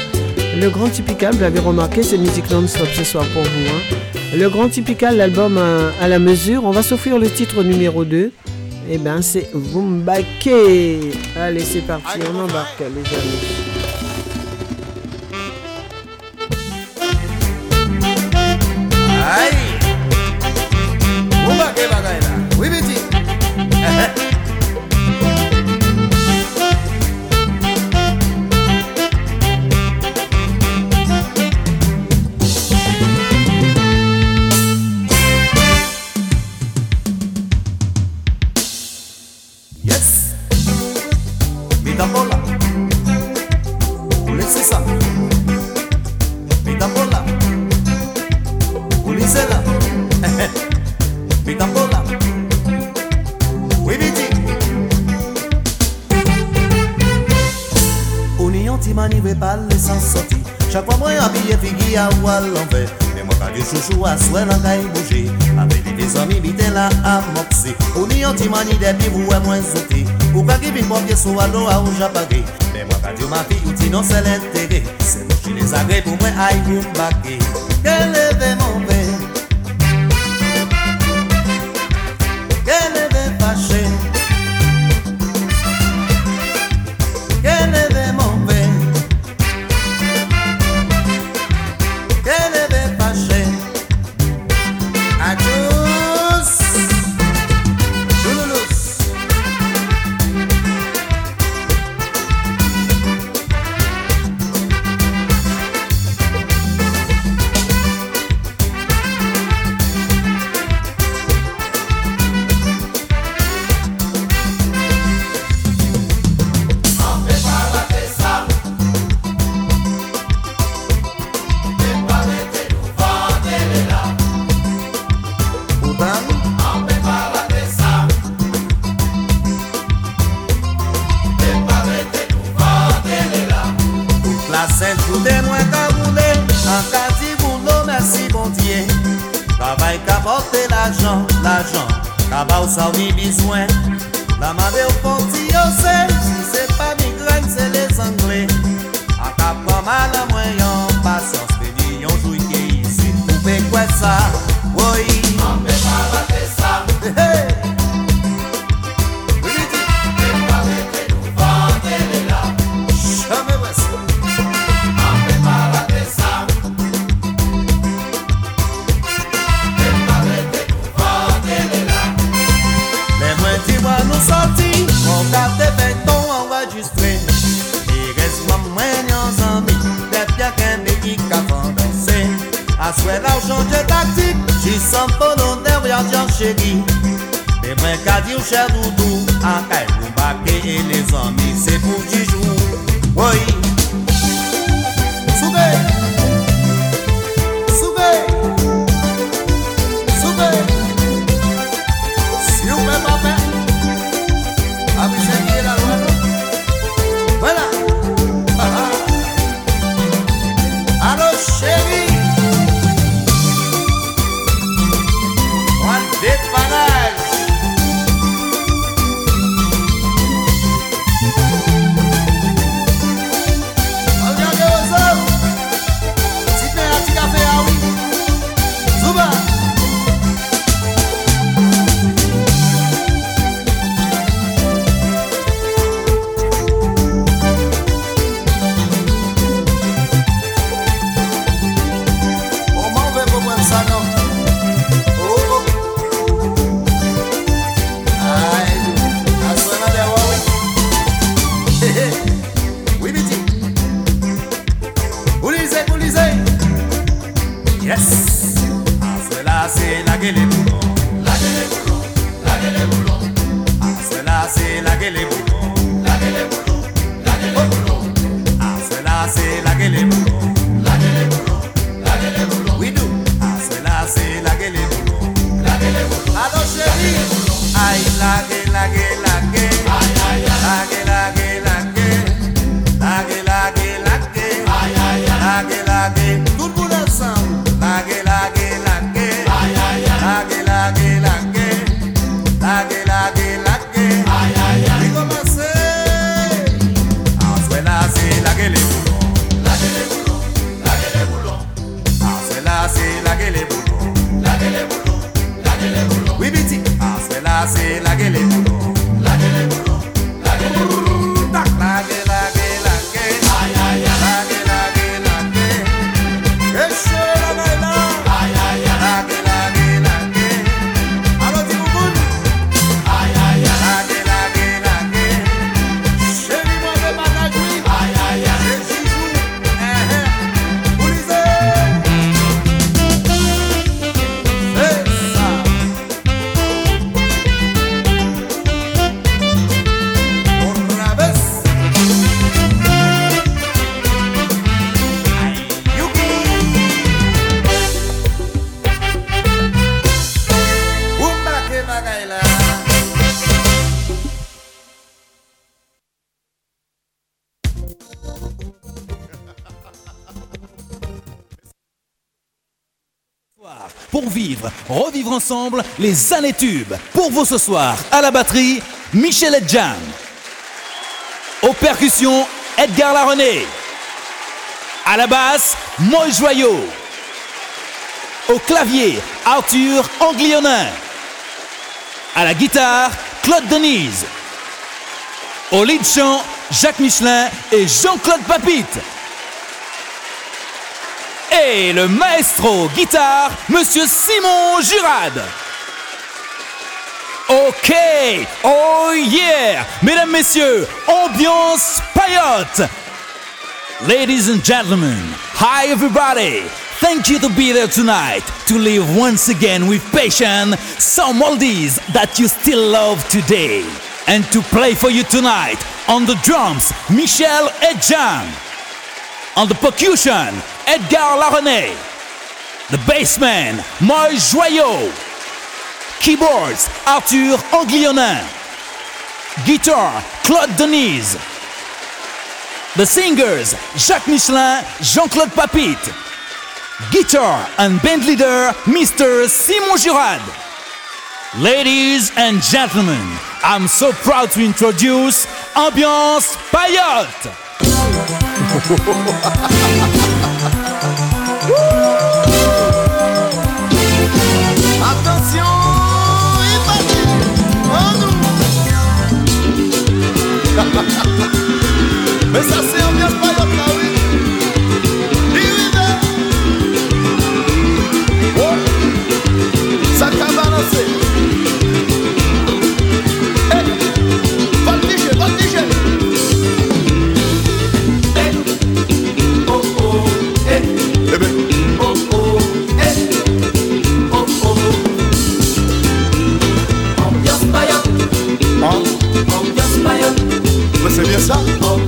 Le Grand Typical, vous l'avez remarqué, c'est Music non-stop ce soir pour vous. Hein. Le Grand Typical, l'album à, la mesure. On va s'offrir le titre numéro 2. Et eh ben c'est Vumbake. Allez, c'est parti, on embarque les amis. les années tubes. Pour vous ce soir, à la batterie, Michel Edjan. Aux percussions, Edgar Larené. À la basse, Moïse Joyau. Au clavier, Arthur Anglionin. À la guitare, Claude Denise. Au lead chant, Jacques Michelin et Jean-Claude Papite. et le maestro guitare, Monsieur Simon Jurad. Ok, oh yeah, mesdames, messieurs, ambiance payotte. Ladies and gentlemen, hi everybody. Thank you to be there tonight to live once again with passion some oldies that you still love today. And to play for you tonight on the drums, Michel Edjam. On the percussion, Edgar Laronnet. The Bassman, Moy Joyau. Keyboards, Arthur Anglionin. Guitar, Claude Denise. The Singers, Jacques Michelin, Jean-Claude Papite. Guitar and band leader, Mr. Simon Girard. Ladies and gentlemen, I'm so proud to introduce Ambiance Payotte. Esa sea mi espalda se besa.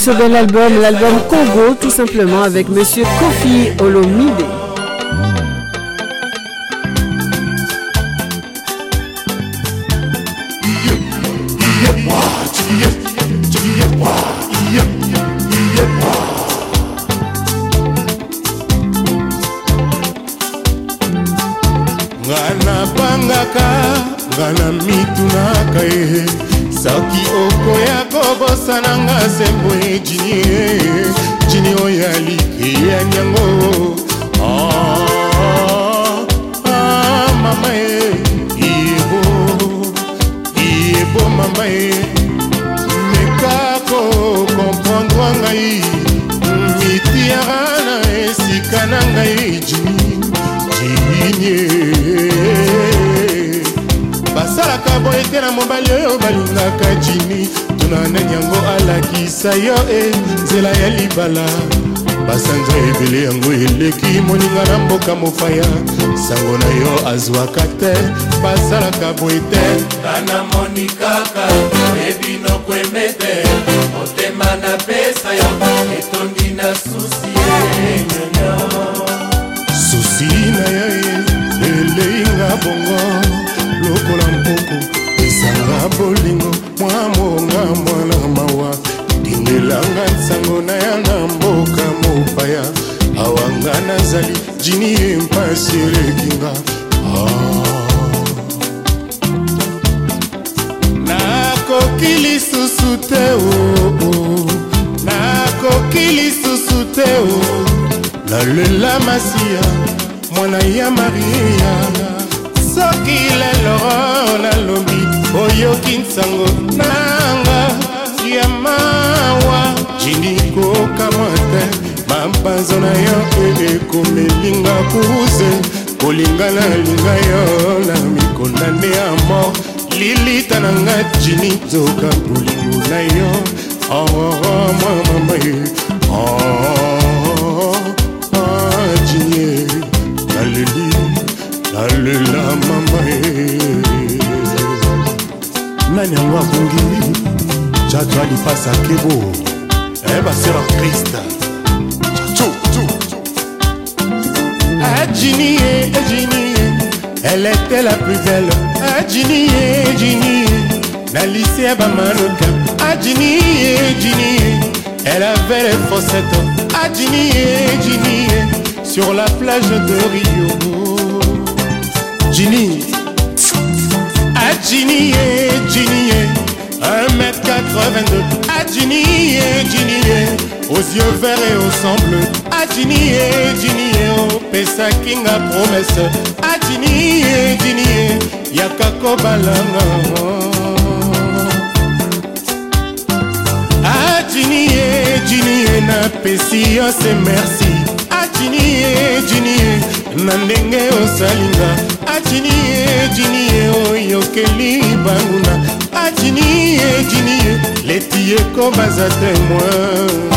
Ce bel album, l'album Congo, tout simplement avec Monsieur Kofi Olomide. Mboka mopaya. Sango na yo azwaka te basalaka boye te. Bana Monica, baby no kwemete Motema na pesa yo Etondi na susi susi na yo eleinga bongo. Lokola mpoko esanga bolingo awanga nazali jini ye mpasi elekinga nakoki lisusu te o nakoki lisusu te o. Nalela masiya mwana ya maria. Soki lelo nalobi oyoki nsango nanga. Ya mawa jinikokamwa te mabanzo na yo ekomelinga kuze kolinga nalinga yo na mikondane ya mort. Lilita na nga jini zoka bolingo na yo. Oh, oh, oh, mwa mama ye. Ah, jini naleli nalela mama ye. Nani yango abongi jato alipasa kebo. Basera krista Adjinie, Adjinie, elle était la plus belle. Adjinie, Adjinie, na lycée Bamanoka. Adjinie, Adjinie, elle avait les fossettes. Adjinie, Adjinie, sur la plage de Rio. Ginny, Adjinie, Adjinie, 1m82. Adjinie, Adjinie, aux yeux verts et au sang bleu. adinie dinie opesaki nga promese. Adinie dinie yaka kobalanga adinie dinie napesi yo se merci. Adinie dinie na ndenge osalinga adinie dinie oyokeli banguna adinie dinie leti ekobaza temoin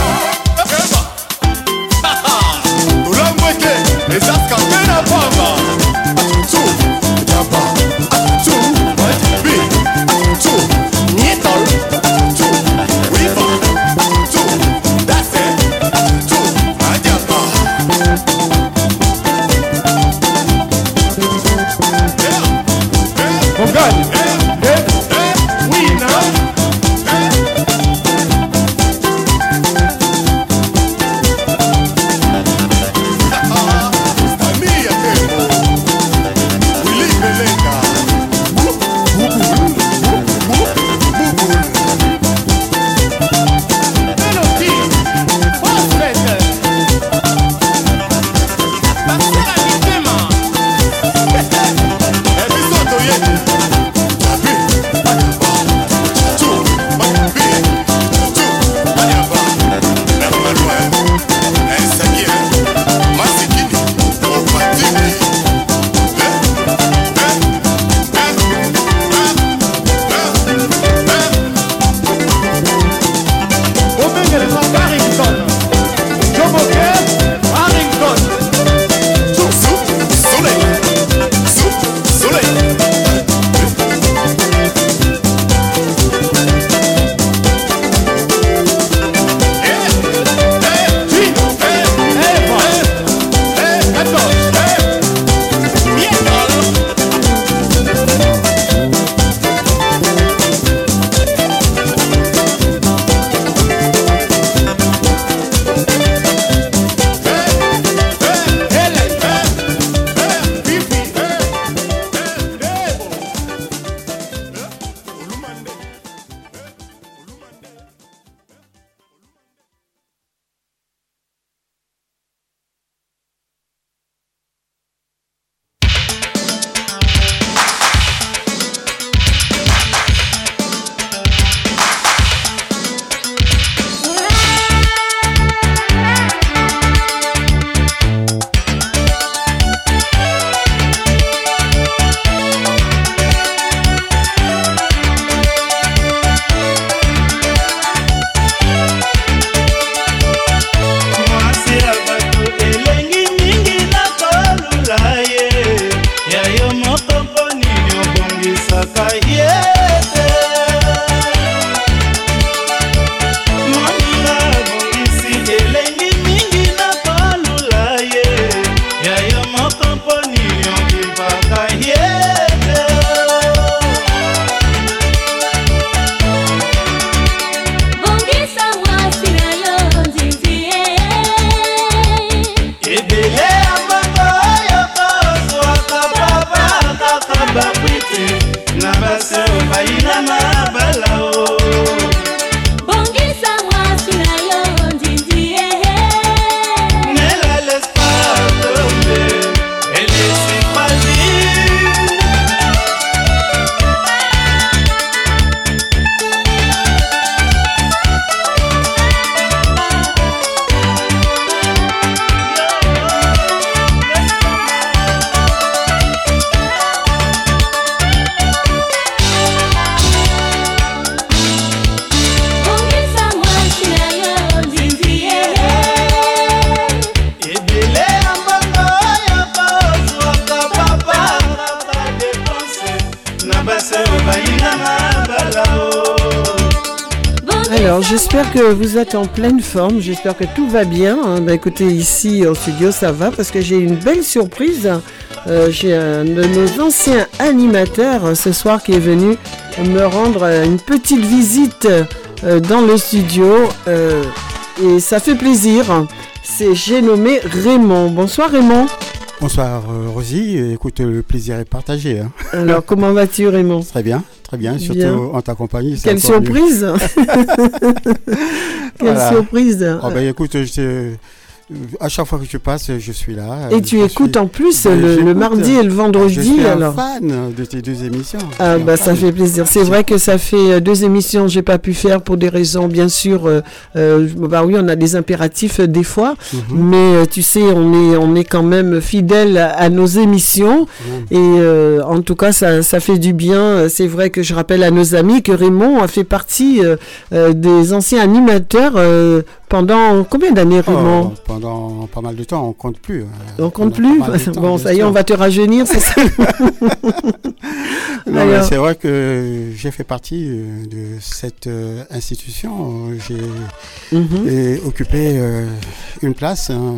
J'espère que tout va bien. hein. Bah, écoutez, ici au studio, ça va parce que j'ai une belle surprise. Euh, j'ai un de nos anciens animateurs euh, ce soir qui est venu me rendre euh, une petite visite dans le studio. et ça fait plaisir. C'est j'ai nommé Raymond. Bonsoir Raymond. Bonsoir euh, Rosie, écoute le plaisir est partagé. hein. Alors comment vas-tu Raymond? Très bien, très bien, surtout Bien. en ta compagnie. Quelle surprise Quelle surprise Oh, ben, écoute, je te- À chaque fois que tu passes, je suis là. Et tu je écoutes suis- en plus le, mardi et le Je vendredi. suis un alors. fan de tes deux émissions. Ah Je suis bah ça fan. fait plaisir. C'est vrai que ça fait euh, deux émissions que j'ai pas pu faire pour des raisons bien sûr. euh, euh, bah oui, on a des impératifs euh, des fois, Mhm. mais tu sais, on est on est quand même fidèle à, à nos émissions et euh, en tout cas ça ça fait du bien. C'est vrai que je rappelle à nos amis que Raymond a fait partie des anciens animateurs pendant combien d'années Raymond? Oh, pendant pas mal de temps, on compte plus. euh, On compte plus Bon, ça y est, on va te rajeunir, c'est ça c'est vrai que j'ai fait partie euh, de cette euh, institution. J'ai Mhm. occupé euh, une place hein,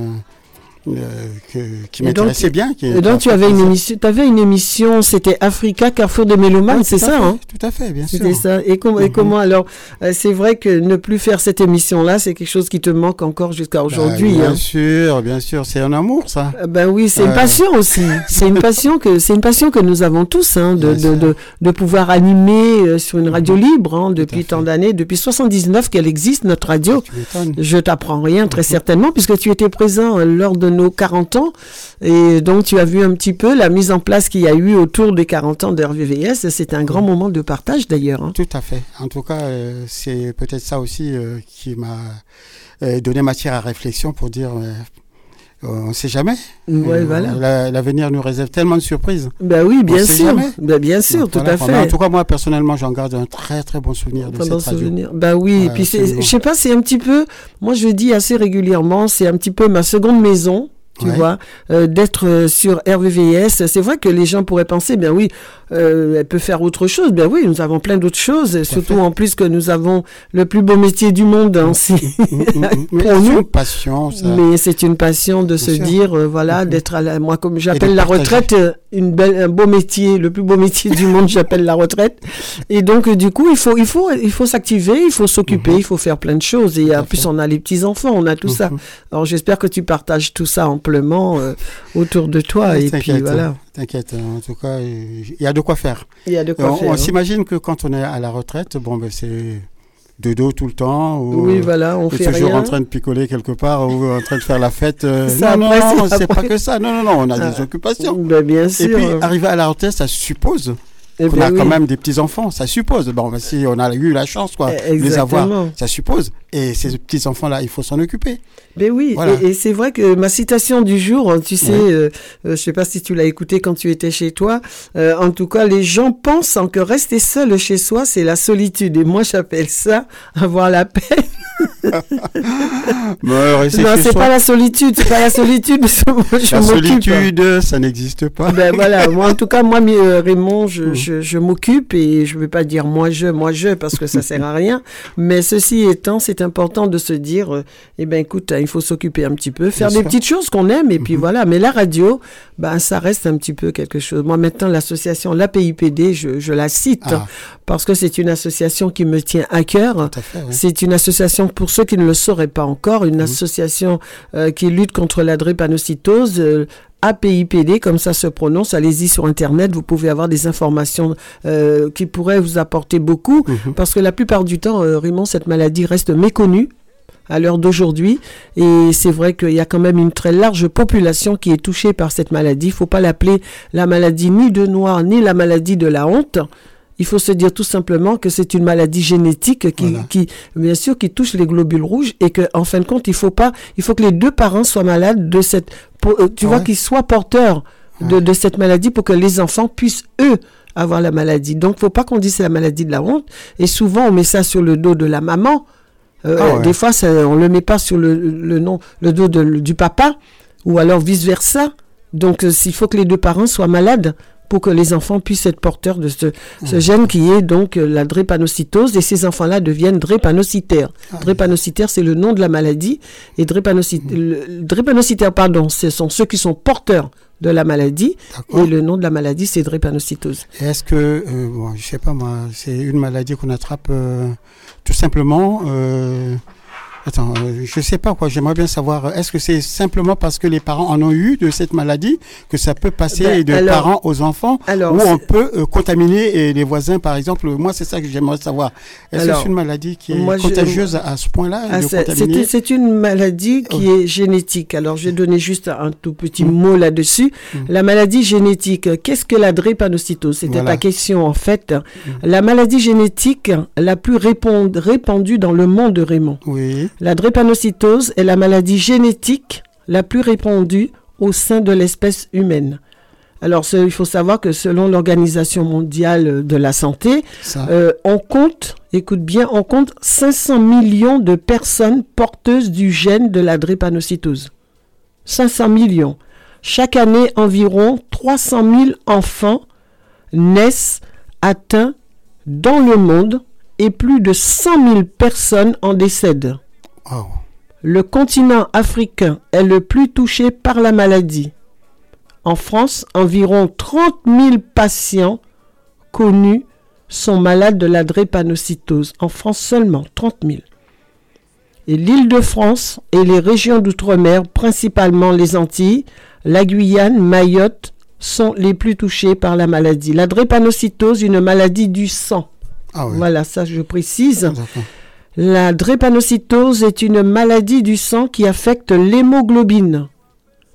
que- qui m'intéressait bien. Qui, Et donc tu avais une émission, tu avais une émission, c'était Africa Carrefour des mélomanes, Oui, c'est ça fait, hein? Tout à fait, bien sûr. C'était ça. Et, com- et Mhm. comment alors euh, C'est vrai que ne plus faire cette émission-là, c'est quelque chose qui te manque encore jusqu'à aujourd'hui. Bah, bien hein. sûr, bien sûr, c'est un amour ça. Euh, Ben oui, c'est une Ouais. passion aussi. C'est une passion que c'est une passion que nous avons tous, hein, de, de, de, de pouvoir animer euh, sur une radio libre hein, depuis tant d'années, depuis 79 qu'elle existe notre radio. m'étonnes. Je t'apprends rien très certainement puisque tu étais présent euh, lors de nos 40 ans et donc tu as vu un petit peu la mise en place qu'il y a eu autour des 40 ans de RVVS. C'était un grand moment de partage d'ailleurs. hein. Tout à fait. En tout cas, euh, c'est peut-être ça aussi euh, qui m'a euh, donné matière à réflexion pour dire on ne sait jamais. Ouais, Euh, voilà. L'avenir nous réserve tellement de surprises. Ben oui, bien sûr. Ben bien sûr, Donc, tout voilà, à fait. En tout cas, moi, personnellement, j'en garde un très très bon souvenir de cette radio. souvenir. Bah oui, et Ouais, puis je sais pas, c'est un petit peu, moi je dis assez régulièrement, c'est un petit peu ma seconde maison. Tu Ouais. vois, euh, d'être euh, sur RVVS, c'est vrai que les gens pourraient penser, bien oui, euh, elle peut faire autre chose. Ben oui, nous avons plein d'autres choses, surtout en plus que nous avons le plus beau métier du monde. hein, c'est- Mais pour c'est nous. une passion, ça. Mais c'est une passion de se sûr. dire, euh, voilà, d'être à la, moi comme j'appelle la partager. retraite euh, une belle, un beau métier, le plus beau métier du monde, j'appelle la retraite. Et donc du coup, il faut, il faut, il faut s'activer, il faut s'occuper, Mhm. il faut faire plein de choses. Et en plus, on a les petits enfants, on a tout ça. Mhm. Alors j'espère que tu partages tout ça amplement euh, autour de toi. Et puis voilà. T'inquiète, en tout cas, il y a de quoi faire. Il y a de quoi on, faire, On hein. s'imagine que quand on est à la retraite, bon, ben, c'est de dos tout le temps. Ou, Oui, voilà, on fait toujours rien. en train de picoler quelque part ou en train de faire la fête. euh, Ça, non, non, non, c'est pas que ça. Non, non, non, on a Ah. des occupations. Ben, bien Et sûr. puis, arriver à la retraite, ça suppose Eh qu'on ben a quand oui. même des petits-enfants. Ça suppose. Bon, ben, si on a eu la chance, quoi, de les avoir, ça suppose. Et ces petits-enfants-là, il faut s'en occuper. Ben oui, Voilà. et, et c'est vrai que ma citation du jour, hein, tu sais, euh, euh, je sais pas si tu l'as écouté quand tu étais chez toi, euh, en tout cas, les gens pensent que rester seul chez soi, c'est la solitude. Et moi, j'appelle ça avoir la paix. Non, c'est pas la solitude, c'est pas la solitude, je La solitude, ça n'existe pas. Ben voilà, moi en tout cas, moi, Raymond, je, je, je m'occupe et je ne vais pas dire moi je, moi je, parce que ça sert à rien. Mais ceci étant, c'est important de se dire, euh, eh ben écoute, il faut s'occuper un petit peu, faire Bien des sûr. petites choses qu'on aime et puis voilà. Mais la radio, ben ça reste un petit peu quelque chose. Moi maintenant, l'association La PIPD, je, je la cite Ah. parce que c'est une association qui me tient à cœur. C'est une association, pour ceux qui ne le sauraient pas encore, une association euh, qui lutte contre la drépanocytose. euh, APIPD, comme ça se prononce, allez-y sur Internet, vous pouvez avoir des informations euh, qui pourraient vous apporter beaucoup, parce que la plupart du temps, euh, Raymond, cette maladie reste méconnue à l'heure d'aujourd'hui, et c'est vrai qu'il y a quand même une très large population qui est touchée par cette maladie. Il faut pas l'appeler la maladie ni de noir, ni la maladie de la honte. Il faut se dire tout simplement que c'est une maladie génétique qui, qui, bien sûr, qui touche les globules rouges et que, en fin de compte, il faut pas, il faut que les deux parents soient malades de cette, pour- euh, tu vois, Ouais. qu'ils soient porteurs de, de cette maladie pour que les enfants puissent, eux, avoir la maladie. Donc, faut pas qu'on dise c'est la maladie de la honte. Et souvent, on met ça sur le dos de la maman. Euh, Ah ouais. Des fois, ça, on le met pas sur le, le nom, le dos de- du papa, ou alors vice versa. Donc, euh, il faut que les deux parents soient malades pour que les enfants puissent être porteurs de ce, ce gène qui est donc euh, la drépanocytose. Et ces enfants-là deviennent drépanocytaires. Drépanocytaire, c'est le nom de la maladie. Et drépanocytaire, le- drépanocytaire, pardon, ce sont ceux qui sont porteurs de la maladie. Et le nom de la maladie, c'est drépanocytose. Est-ce que, euh, bon, je sais pas moi, c'est une maladie qu'on attrape euh, tout simplement euh, Attends, euh, je sais pas quoi. J'aimerais bien savoir. euh, Est-ce que c'est simplement parce que les parents en ont eu de cette maladie que ça peut passer Ben, de alors- parents aux enfants, alors, ou on peut euh, contaminer les voisins, par exemple? Moi, c'est ça que j'aimerais savoir. Est-ce que c'est une maladie qui est moi, je- contagieuse à ce point-là Ah, c'est- une maladie qui est génétique. Alors, je vais donner juste un tout petit mot là-dessus. La maladie génétique, qu'est-ce que la drépanocytose? C'était Voilà. ta question, en fait. La maladie génétique la plus répand- répandue dans le monde, Raymond. Oui. La drépanocytose est la maladie génétique la plus répandue au sein de l'espèce humaine. Alors, ce- il faut savoir que selon l'Organisation mondiale de la santé, euh, on compte, écoute bien, on compte 500 millions de personnes porteuses du gène de la drépanocytose. 500 millions. Chaque année, environ 300 000 enfants naissent atteints dans le monde et plus de 100 000 personnes en décèdent. Oh. Le continent africain est le plus touché par la maladie. En France, environ 30 000 patients connus sont malades de la drépanocytose. En France seulement, 30 000. Et l'île de France et les régions d'outre-mer, principalement les Antilles, la Guyane, Mayotte, sont les plus touchés par la maladie. La drépanocytose, une maladie du sang. Ah oui. Voilà, ça je précise. La drépanocytose est une maladie du sang qui affecte l'hémoglobine,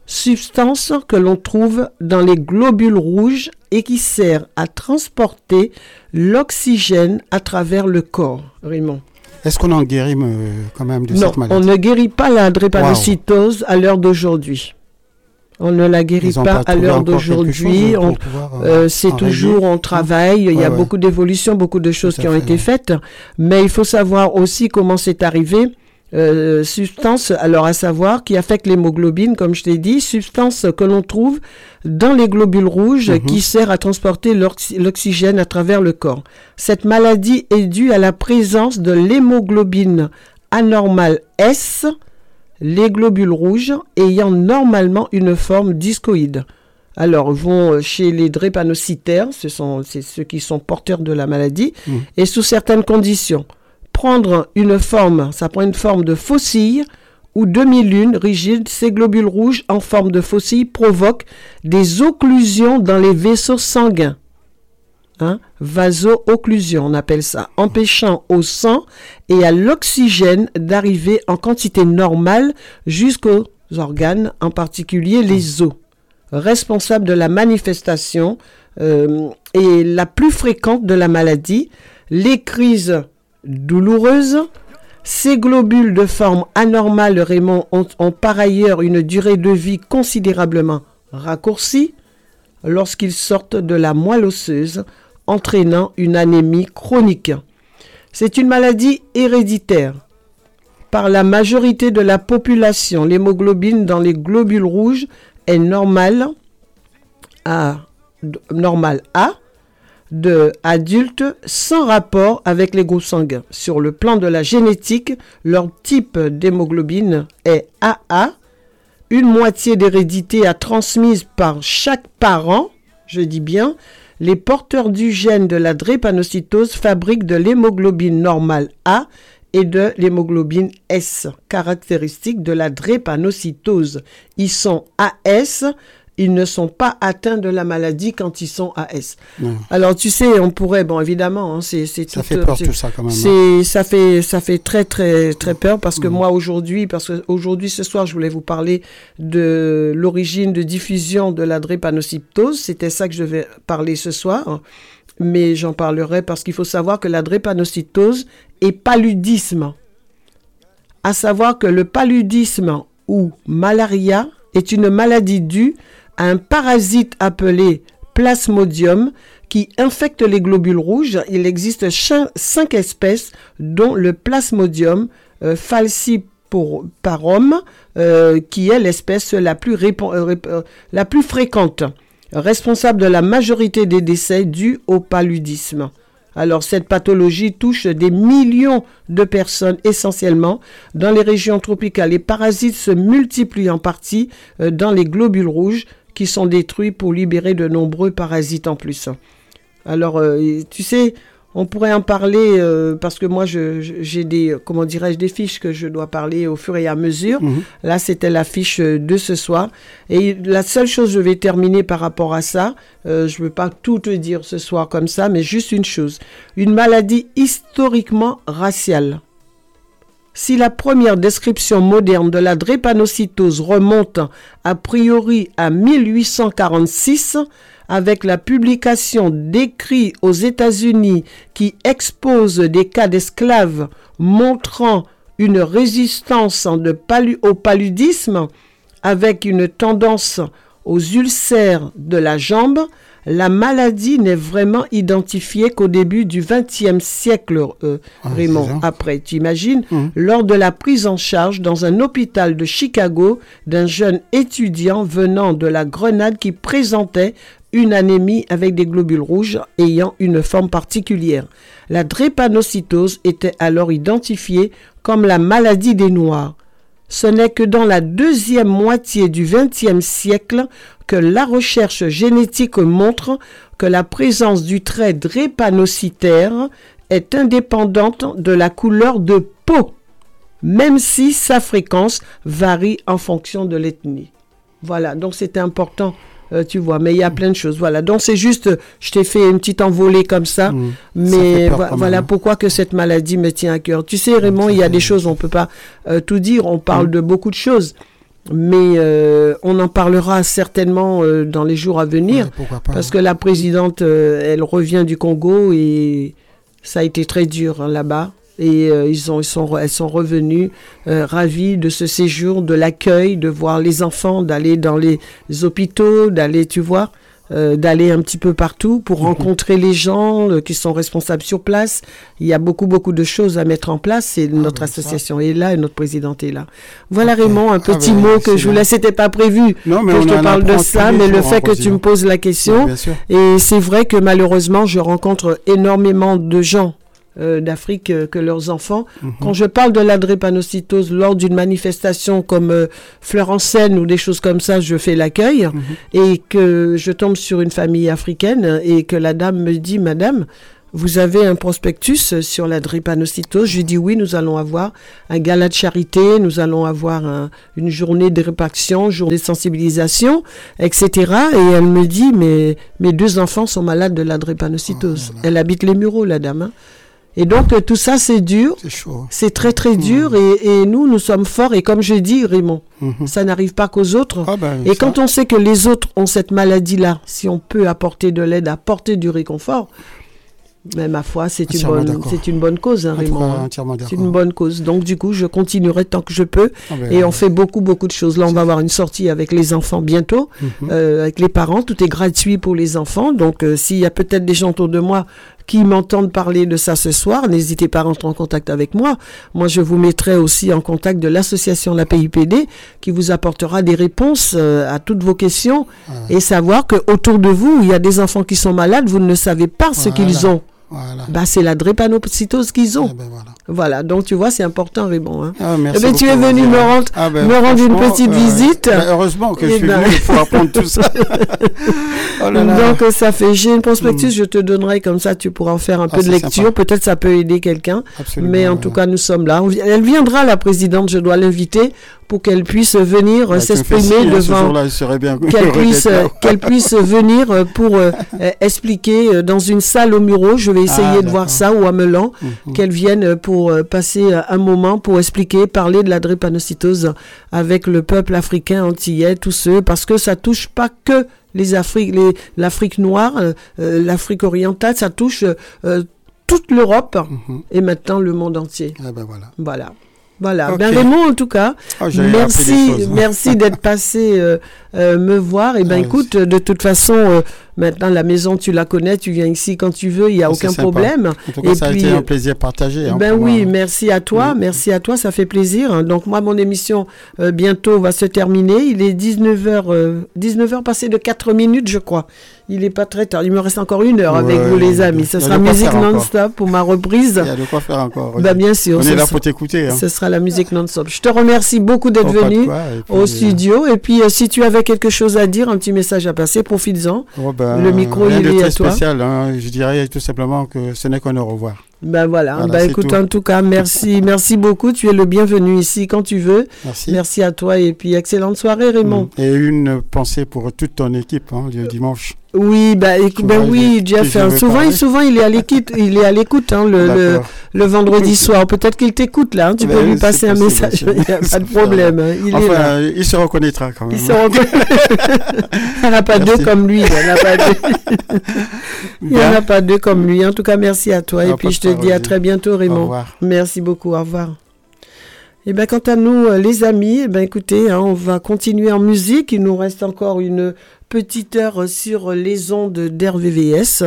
substance que l'on trouve dans les globules rouges et qui sert à transporter l'oxygène à travers le corps. Raymond. Est-ce qu'on en guérit euh, quand même de Non, cette on maladie ne guérit pas la drépanocytose à l'heure d'aujourd'hui. On ne la guérit Ils pas, à l'heure d'aujourd'hui. euh, euh, C'est toujours, on travaille. Il y a ouais. beaucoup d'évolutions, beaucoup de choses Tout qui ont fait, été ouais. faites. Mais il faut savoir aussi comment c'est arrivé. Euh, substance, alors à savoir, qui affecte l'hémoglobine, comme je t'ai dit, substance que l'on trouve dans les globules rouges Mhm. qui sert à transporter l'oxy- l'oxygène à travers le corps. Cette maladie est due à la présence de l'hémoglobine anormale S, les globules rouges ayant normalement une forme discoïde. Alors, vont chez les drépanocytaires, ce sont c'est ceux qui sont porteurs de la maladie, Mhm. et sous certaines conditions. Prendre une forme, ça prend une forme de faucille ou demi-lune rigide, ces globules rouges en forme de faucille provoquent des occlusions dans les vaisseaux sanguins. Hein? Vaso-occlusion, on appelle ça, empêchant au sang et à l'oxygène d'arriver en quantité normale jusqu'aux organes, en particulier les os, responsable de la manifestation euh, et la plus fréquente de la maladie, les crises douloureuses. Ces globules de forme anormale, Raymond, ont, ont par ailleurs une durée de vie considérablement raccourcie lorsqu'ils sortent de la moelle osseuse, entraînant une anémie chronique. C'est une maladie héréditaire. Par la majorité de la population, l'hémoglobine dans les globules rouges est normale à, A de adultes sans rapport avec les groupes sanguins. Sur le plan de la génétique, leur type d'hémoglobine est AA. Une moitié d'hérédité a transmise par chaque parent, je dis bien, les porteurs du gène de la drépanocytose fabriquent de l'hémoglobine normale A et de l'hémoglobine S, caractéristique de la drépanocytose. Ils sont AS, ils ne sont pas atteints de la maladie quand ils sont AS. Non. Alors tu sais, on pourrait, bon évidemment, hein, c'est Ça tout, fait peur tout ça quand même. hein. C'est ça fait ça fait très très très peur parce que moi aujourd'hui parce que aujourd'hui ce soir je voulais vous parler de l'origine de diffusion de la drépanocytose, c'était ça que je vais parler ce soir. Mais j'en parlerai parce qu'il faut savoir que la drépanocytose est paludisme. À savoir que le paludisme ou malaria est une maladie due un parasite appelé plasmodium qui infecte les globules rouges. Il existe cinq espèces, dont le plasmodium euh, falciparum, euh, qui est l'espèce la plus répan- euh, euh, la plus fréquente, responsable de la majorité des décès dus au paludisme. Alors cette pathologie touche des millions de personnes essentiellement dans les régions tropicales. Les parasites se multiplient en partie dans les globules rouges qui sont détruits pour libérer de nombreux parasites en plus. Alors euh, tu sais, On pourrait en parler euh, parce que moi, j'ai des, comment dirais-je, des fiches que je dois parler au fur et à mesure. Mhm. Là, c'était la fiche euh, de ce soir. Et la seule chose, je vais terminer par rapport à ça. euh, je ne veux pas tout te dire ce soir comme ça, mais juste une chose. Une maladie historiquement raciale. Si la première description moderne de la drépanocytose remonte a priori à 1846, avec la publication d'écrits aux États-Unis qui exposent des cas d'esclaves montrant une résistance au paludisme avec une tendance aux ulcères de la jambe, la maladie n'est vraiment identifiée qu'au début du XXe siècle, euh, Raymond. c'est ça. Après, tu imagines, lors de la prise en charge dans un hôpital de Chicago d'un jeune étudiant venant de la Grenade qui présentait une anémie avec des globules rouges ayant une forme particulière. La drépanocytose était alors identifiée comme la maladie des Noirs. Ce n'est que dans la deuxième moitié du XXe siècle que la recherche génétique montre que la présence du trait drépanocytaire est indépendante de la couleur de peau, même si sa fréquence varie en fonction de l'ethnie. Voilà, donc c'était important, euh, tu vois, mais il y a plein de choses. Voilà, donc c'est juste, je t'ai fait une petite envolée comme ça, mais vo- quand même, voilà hein. pourquoi que cette maladie me tient à cœur. Tu sais, Raymond, il y a des choses, on peut pas euh, tout dire, on parle Mm. de beaucoup de choses. Mais euh, on en parlera certainement dans les jours à venir. pourquoi pas, parce que la présidente, elle revient du Congo et ça a été très dur hein, là-bas. Et euh, ils ont, ils sont, elles sont revenues euh, ravies de ce séjour, de l'accueil, de voir les enfants, d'aller dans les hôpitaux, d'aller, tu vois, euh, d'aller un petit peu partout pour rencontrer les gens euh, qui sont responsables sur place. Il y a beaucoup, beaucoup de choses à mettre en place et notre association est là et notre présidente est là. Voilà Raymond, un Ah petit ben, mot que je excellent. voulais, c'était pas prévu Non, mais que je te parle de ça, mais le fait que tu me poses la question, Oui, et c'est vrai que malheureusement, je rencontre énormément de gens euh, d'Afrique euh, que leurs enfants. Mhm. Quand je parle de la drépanocytose lors d'une manifestation comme euh, Fleur en Seine ou des choses comme ça, je fais l'accueil Mhm. et que je tombe sur une famille africaine et que la dame me dit, Madame, vous avez un prospectus sur la drépanocytose Je lui dis oui, nous allons avoir un gala de charité, nous allons avoir un- une journée de répaction, journée de sensibilisation, etc. Et elle me dit, mais mes deux enfants sont malades de la drépanocytose. Elle habite les Mureaux, la dame. hein. Et donc, euh, tout ça, c'est dur. C'est très, très dur. Et, et nous, nous sommes forts. Et comme je dis, Raymond, ça n'arrive pas qu'aux autres. et quand on sait que les autres ont cette maladie-là, si on peut apporter de l'aide, apporter du réconfort, mais ma foi, c'est une, bonne, c'est une bonne cause, hein, Raymond. hein. C'est une bonne cause. Donc, du coup, je continuerai tant que je peux. Ah ben, et on fait beaucoup, beaucoup de choses. Là, on va avoir une sortie avec les enfants bientôt, Mhm. euh, avec les parents. Tout est gratuit pour les enfants. Donc, euh, s'il y a peut-être des gens autour de moi qui m'entendent parler de ça ce soir, n'hésitez pas à rentrer en contact avec moi. Moi, je vous mettrai aussi en contact de l'association La PIPD qui vous apportera des réponses euh, à toutes vos questions Ah et savoir que autour de vous, il y a des enfants qui sont malades, vous ne savez pas ce qu'ils Voilà. ont. Bah, c'est la drépanocytose qu'ils ont. voilà. Donc tu vois, c'est important, Raymond. hein. Ah, merci Eh ben, tu es venu me rendre, Ah ben, me rendre une petite euh, visite. ben, heureusement que je Eh suis ben- venu pour apprendre tout ça. Oh là là. Donc euh, ça fait, j'ai une prospectus, je te donnerai comme ça, tu pourras en faire un Ah, peu de lecture. Peut-être ça peut aider quelqu'un. Mais en tout cas, nous sommes là. Elle viendra, la présidente, je dois l'inviter pour qu'elle puisse venir euh, Bah, fais s'exprimer hein, devant. bien Qu'elle puisse, euh, qu'elle puisse venir euh, pour euh, euh, expliquer euh, dans une salle au Muro. Je vais essayer Ah, de voir ça ou à Melan. Mhm. Qu'elle vienne euh, pour euh, passer euh, un moment pour expliquer, parler de la drépanocytose avec le peuple africain antillais, tous ceux, parce que ça touche pas que les Afriques, l'Afrique noire, euh, l'Afrique orientale, ça touche euh, toute l'Europe et maintenant le monde entier. Ah ben voilà. Voilà. Voilà. Ben Raymond, en tout cas, Ah, merci, choses. merci d'être passé euh, euh, me voir. Et ben Ah, écoute, de toute façon, euh, maintenant la maison tu la connais, tu viens ici quand tu veux, il y a Ah, aucun sympa. problème. En tout cas, ça a été un plaisir partagé. hein, ben oui, moi. merci à toi, merci à toi, ça fait plaisir. Donc moi, mon émission euh, bientôt va se terminer. Il est 19h, 19h passé de 4 minutes, je crois. Il est pas très tard. Il me reste encore une heure avec vous, les amis. Ce sera musique non-stop pour ma reprise. Il y a de quoi faire encore. Bah, bien sûr. On est là sera- pour t'écouter. hein. Ce sera la musique non-stop. Je te remercie beaucoup d'être Oh, venu quoi, et puis, au euh, studio. Et puis, euh, si tu avais quelque chose à dire, un petit message à passer, profites-en. Oh, ben, euh, Le micro, rien il de est très à toi. spécial. hein. Je dirais tout simplement que ce n'est qu'un au revoir. Ben voilà, Voilà, ben écoute, tout. en tout cas, merci, merci beaucoup. Tu es le bienvenu ici quand tu veux. Merci. à toi et puis excellente soirée, Raymond. Et une pensée pour toute ton équipe hein, le dimanche. Oui, bah, écoute, ben vois, oui, je- Jeff. je hein, souvent, parler. souvent, il est à l'écoute, il est à l'écoute hein, le, le, D'accord. le vendredi soir. Peut-être qu'il t'écoute là. hein, tu Ben peux lui passer un message. Il n'y a pas de problème. Il est Enfin, là. il se reconnaîtra quand même. Il se reconnaît. il n'y en a pas Merci. deux comme lui. Il n'y en a pas deux. Il n'y en a Bien. pas deux comme lui. En tout cas, merci à toi. Ah, et puis, je te dis à très bientôt, Raymond. Au revoir. Merci beaucoup. Au revoir. Eh bien, quant à nous, euh, les amis, eh ben, écoutez, hein, on va continuer en musique. Il nous reste encore une petite heure sur les ondes d'RVVS.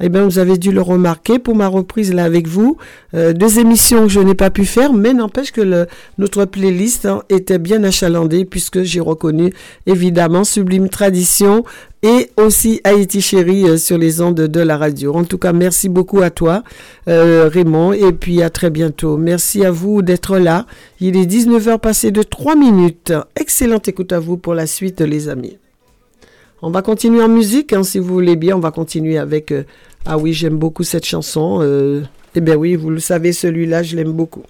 Eh bien, vous avez dû le remarquer pour ma reprise là avec vous. Euh, deux émissions que je n'ai pas pu faire, mais n'empêche que le, notre playlist hein, était bien achalandée puisque j'ai reconnu évidemment Sublime Tradition et aussi Haïti Chérie euh, sur les ondes de la radio. En tout cas, merci beaucoup à toi, euh, Raymond, et puis à très bientôt. Merci à vous d'être là. Il est 19h passé de 3 minutes. Excellente écoute à vous pour la suite, les amis. On va continuer en musique, hein, si vous voulez bien. On va continuer avec... euh, ah oui, j'aime beaucoup cette chanson. Euh, eh bien oui, vous le savez, celui-là, je l'aime beaucoup.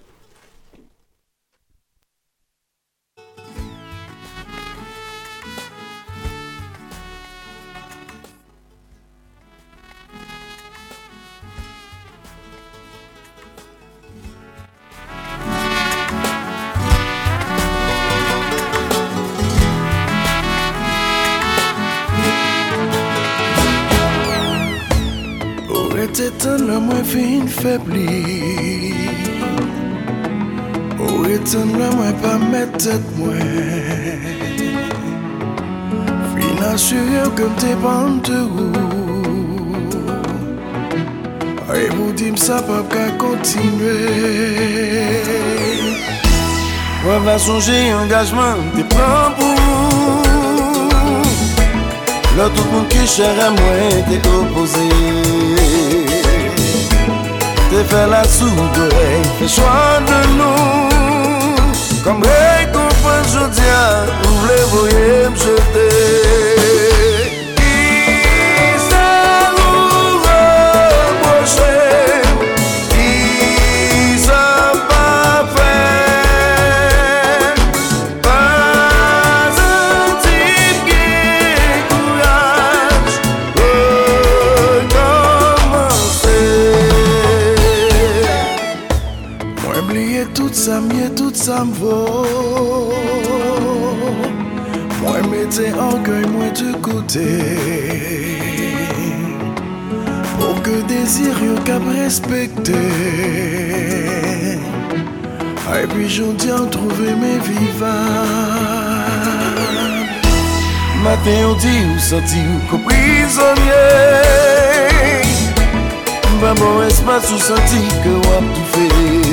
Ou ete tan la mwen fin febli Ou ete la mwen pa met tet mwen Fin asyre kem te pante ou Ay pou dim sa pap ka kontinue Mwen va sonje engajman te pran pou Là tout moun ki chère moi t'es Te fè la soude, fè chwa de nou. Kom rekonfan jodia, ou vle voye mjete mieux tout ça me vaut. Moi mettez orgueil, moi de côté. Pour que désir yo cap respecter. Et puis j'en dis en trouver mes vivables. Matin on dit ou senti ou qu'on prisonnier Pas bon espace ou senti que ou a tout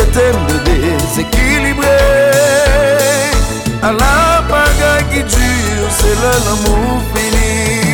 jetem de desekilibre A la pagay ki dure, se lè l'amou fini.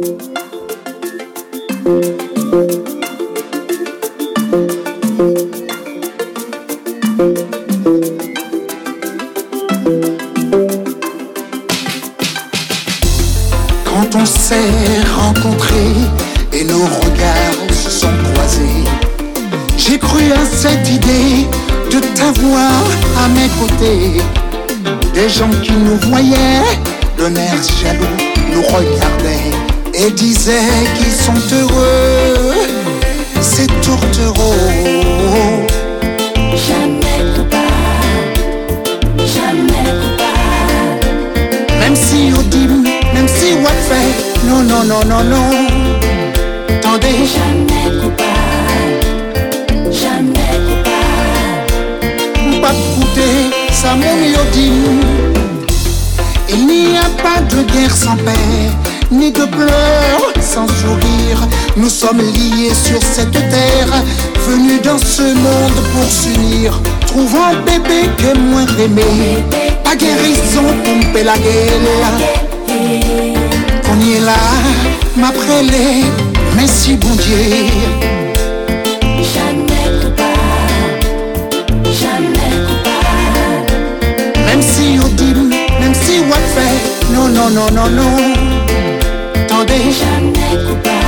Quand sommes liés sur cette terre, venus dans ce monde pour s'unir. Trouvons bébé qui est moins aimé, pas guérison pour la gueule. Qu'on y est là, ma prélée, merci bon Dieu. Jamais coupable, jamais coupable. Même si on dit, même si on fait, non, non, non, non, non. Attendez, jamais coupable.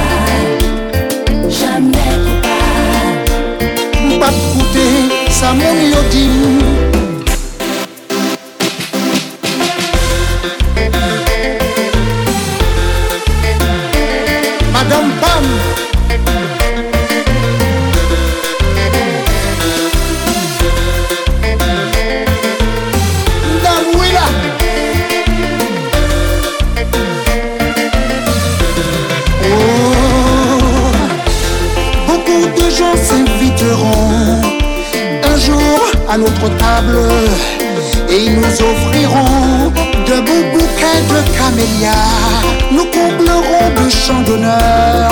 chanter sa mélodie à notre table et ils nous offriront de beaux bouquets de camélias. Nous comblerons de chants d'honneur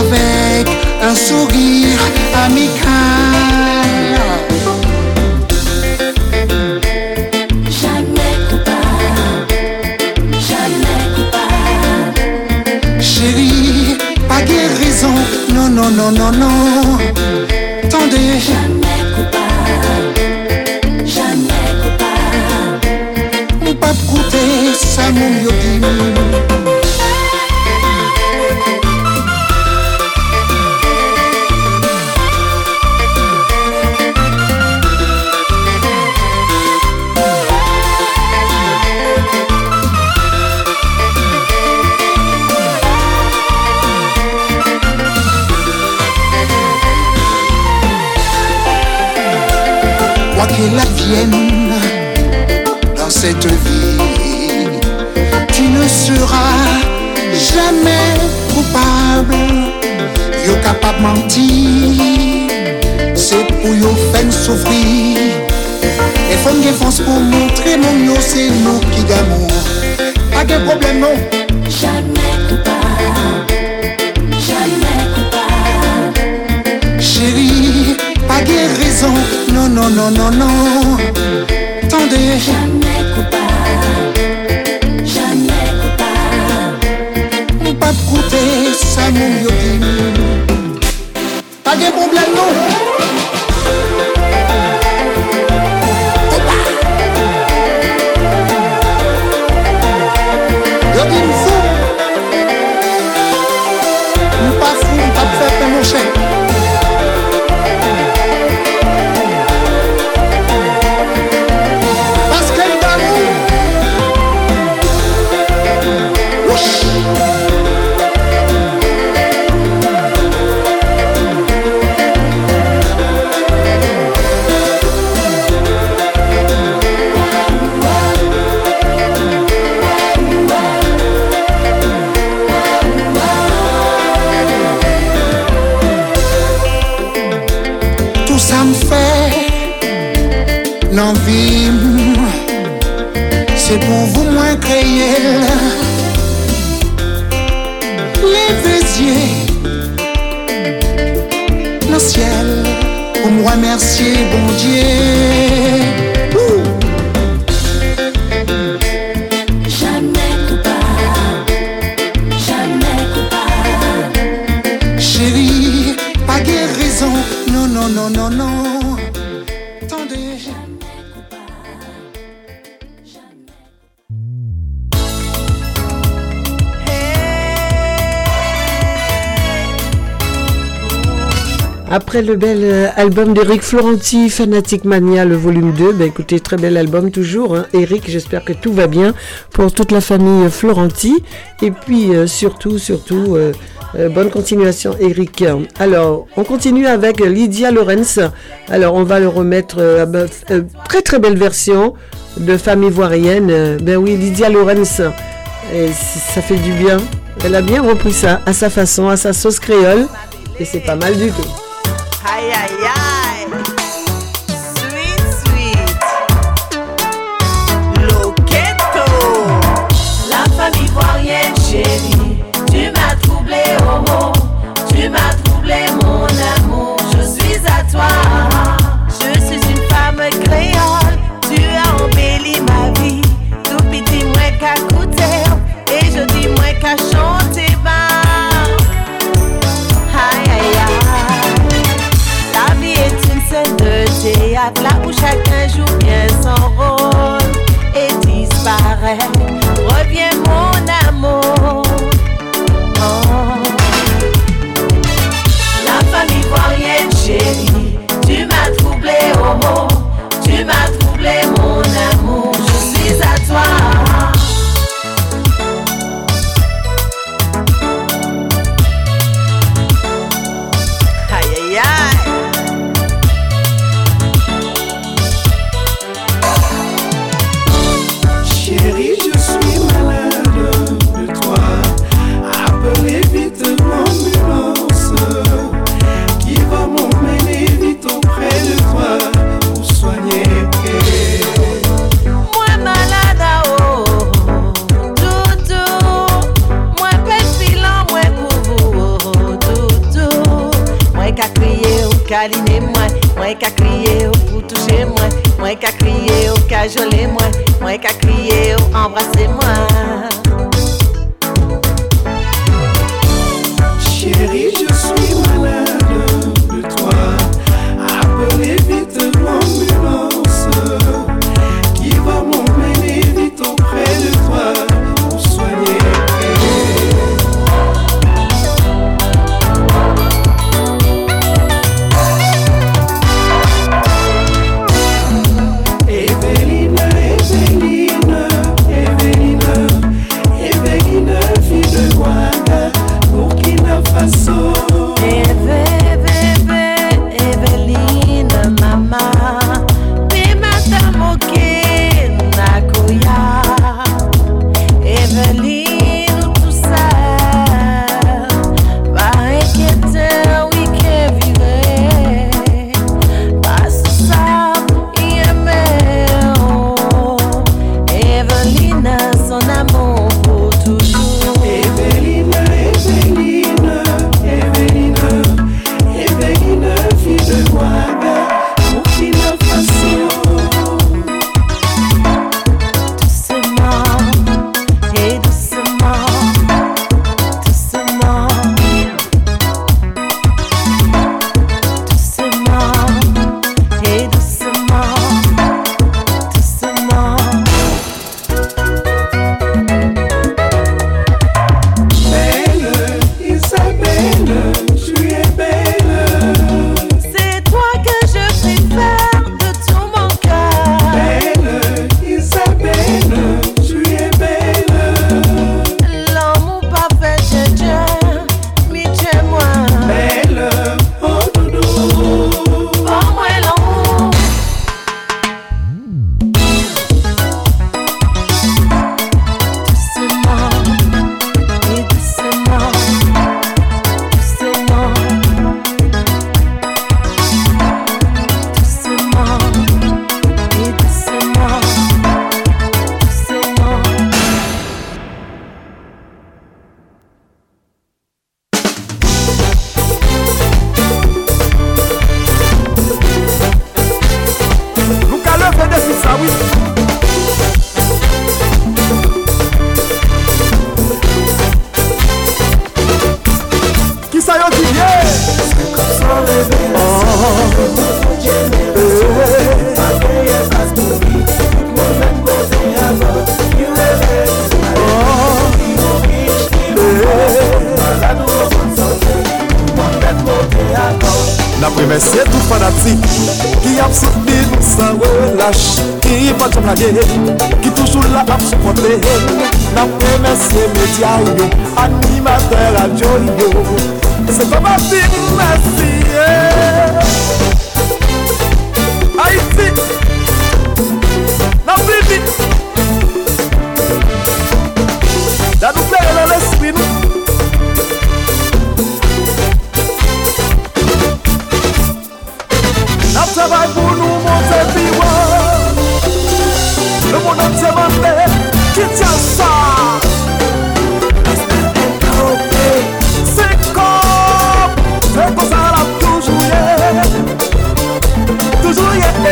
avec un sourire amical. Jamais coupable, jamais coupable. Chérie, pas guérison, non, non, non, non, non. bel euh, album d'Eric Florenti, Fanatic Mania, le volume 2. Ben, écoutez, très bel album toujours. Hein. Eric, j'espère que tout va bien pour toute la famille Florenti. Et puis euh, surtout, surtout, euh, bonne continuation Eric. Alors, on continue avec Lydia Lorenz. Alors, on va le remettre très très belle version de femme ivoirienne. Ben oui, Lydia Lorenz. Ça fait du bien. Elle a bien repris ça à sa façon, à sa sauce créole. Et c'est pas mal du tout. ay, ay, ay. Mwen ka kriye ou pou touche mwen. Mwen ka kriye ou ka jole mwen. Mwen ka kriye ou embrase mwen.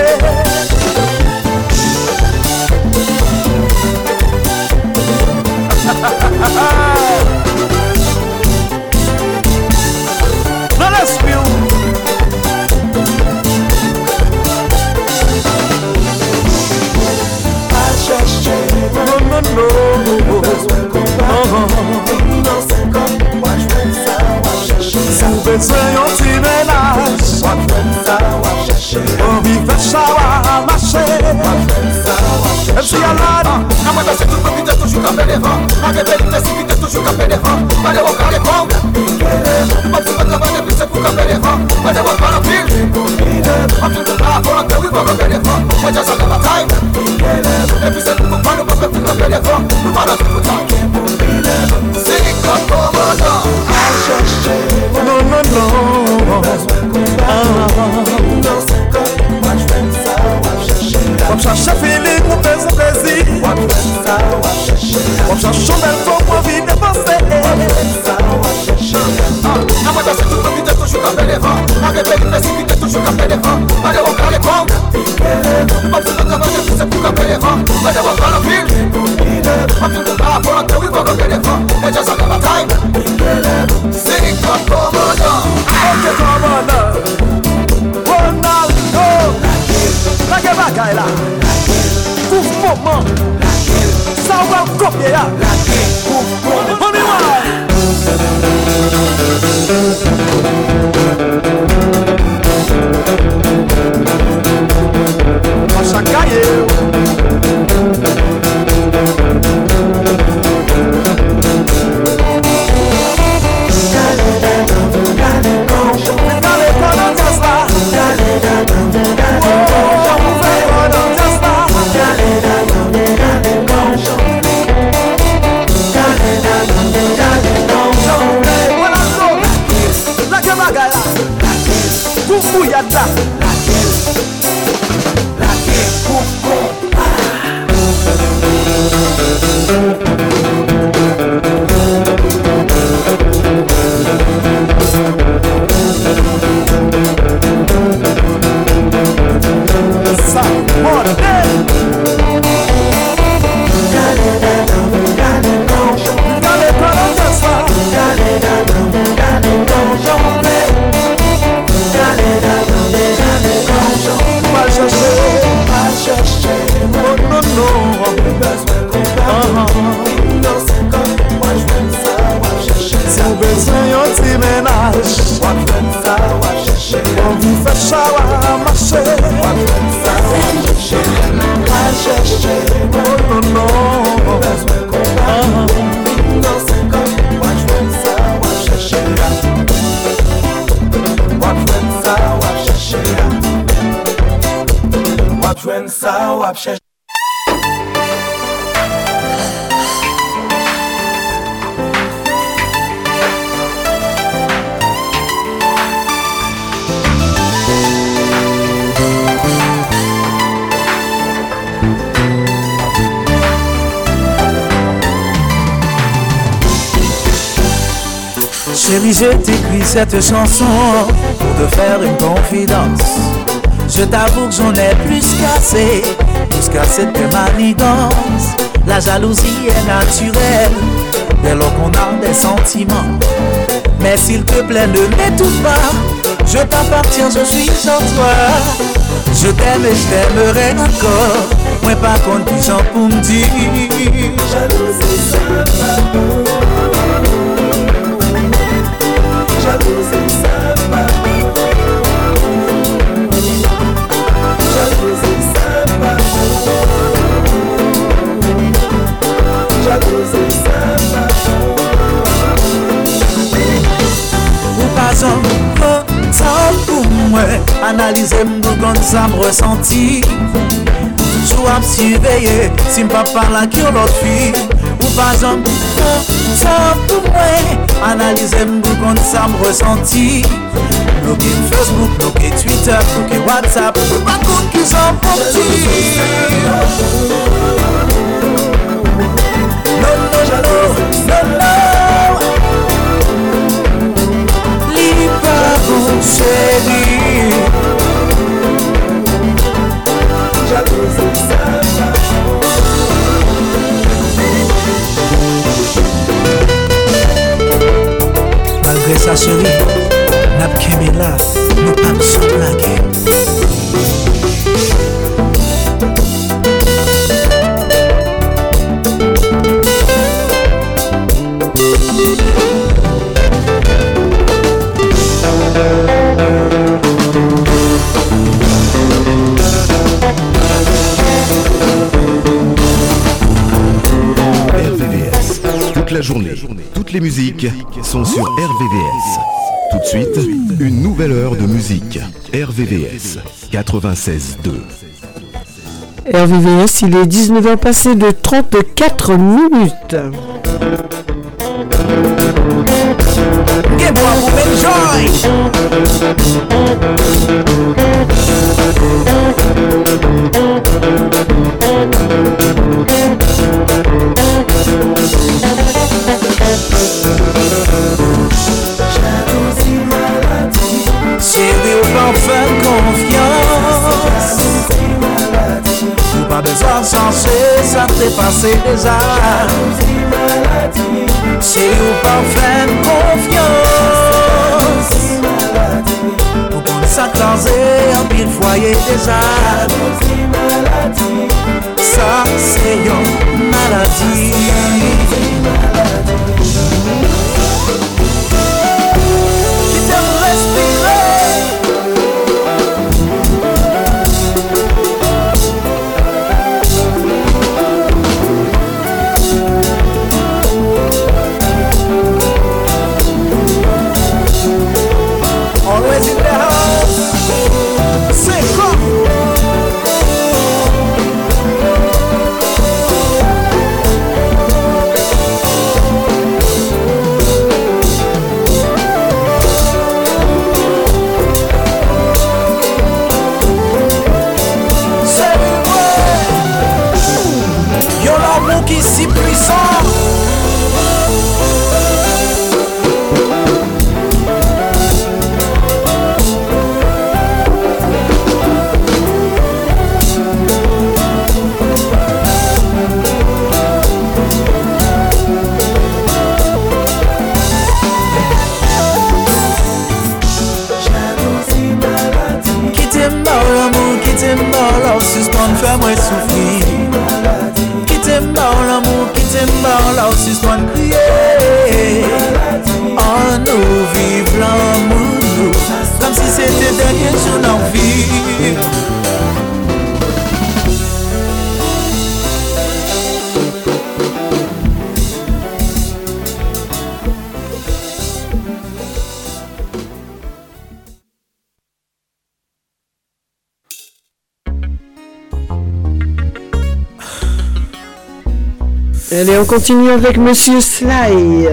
Toujou ye Nan l'esprit ou Sou bezwen ka fe devan Nan ke beli te si ki te toujou ka fe devan Mwen de wak an le kong Mwen ti mwen travay depi se pou ka fe devan Mwen de wak an apil Mwen fin kou pa akon an te wik wak an fe devan Mwen jan jan de batay Depi se nou kou pa nou pa fe pou ka fe devan Nou pa nan fi pou tan Se yi kon komodan Non, non, non Wap chache filik mou pez mou plezi Wap chache wap chache Wap chache ou bel fok mou vi depanse Wap chache wap chache A mwen danse tout an ki te toujou kape devan A rebe ki plezi ki te toujou kape devan Bade wap kare kon Wap se nan kape de fise pou kape devan Bade wap kare pil Wap se nan pa apon an te wipo kape devan E jasa kape time Se kon komandan Ok komandan Ye bagay la. Kouf mouman Sa wap kopye ya Kouf mouman Mouman Mouman Mouman je t'écris cette chanson pour te faire une confidence. Je t'avoue que j'en ai plus cassé, plus cassé manigance. La jalousie est naturelle dès lors qu'on a des sentiments. Mais s'il te plaît, ne m'étouffe pas. Je t'appartiens, je suis en toi. Je t'aime et je t'aimerai encore. Moi, pas contre j'en pour me dire. Jalousie, ça mwen, analize m nou kon sa m resenti. Sou ap siveye, si m pa parla ki ou lot fi. Ou pa jom kon sa pou mwen, analize m nou kon sa m resenti. Bloke Facebook, bloke Twitter, bloke WhatsApp Ou pa kon ki son pou ti. Non, non, non, non, non. Malgre sa seri, nap keme la, nou pap son lage la journée, toutes les musiques sont sur RVVS. Tout de suite, une nouvelle heure de musique. RVVS 96.2. RVVS, il est 19h passé de 34 minutes. Zan sanse, sa te pase deja Jalousi maladi Se ou pa fèm konfyans Jalousi maladi Pou kon sa klaze an pil fwaye deja Jalousi maladi Sa se yon maladi on continue avec Monsieur Sly.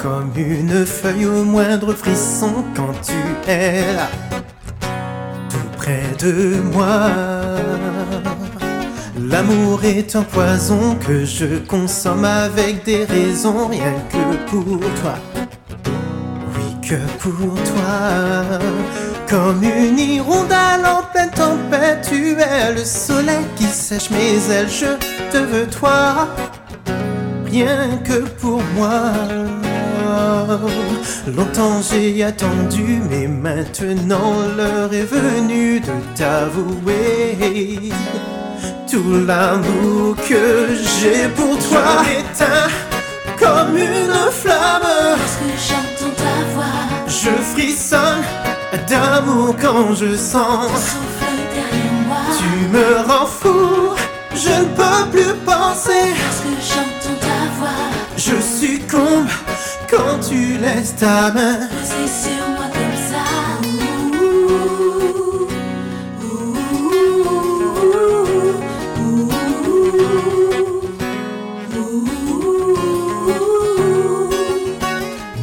Comme une feuille au moindre frisson quand tu es là, tout près de moi. L'amour est un poison que je consomme avec des raisons, rien que pour toi. Oui, que pour toi. Comme une hirondelle en pleine tempête, tu es le soleil qui sèche mes ailes, je te veux toi rien que pour moi. Longtemps j'ai attendu, mais maintenant l'heure est venue de t'avouer tout l'amour que j'ai pour toi. Je m'éteins comme une flamme. j'entends ta voix. Je frissonne d'amour quand je sens. Tu me rends fou, je ne peux plus penser. Je succombe quand tu laisses ta main. Posée sur moi comme ça.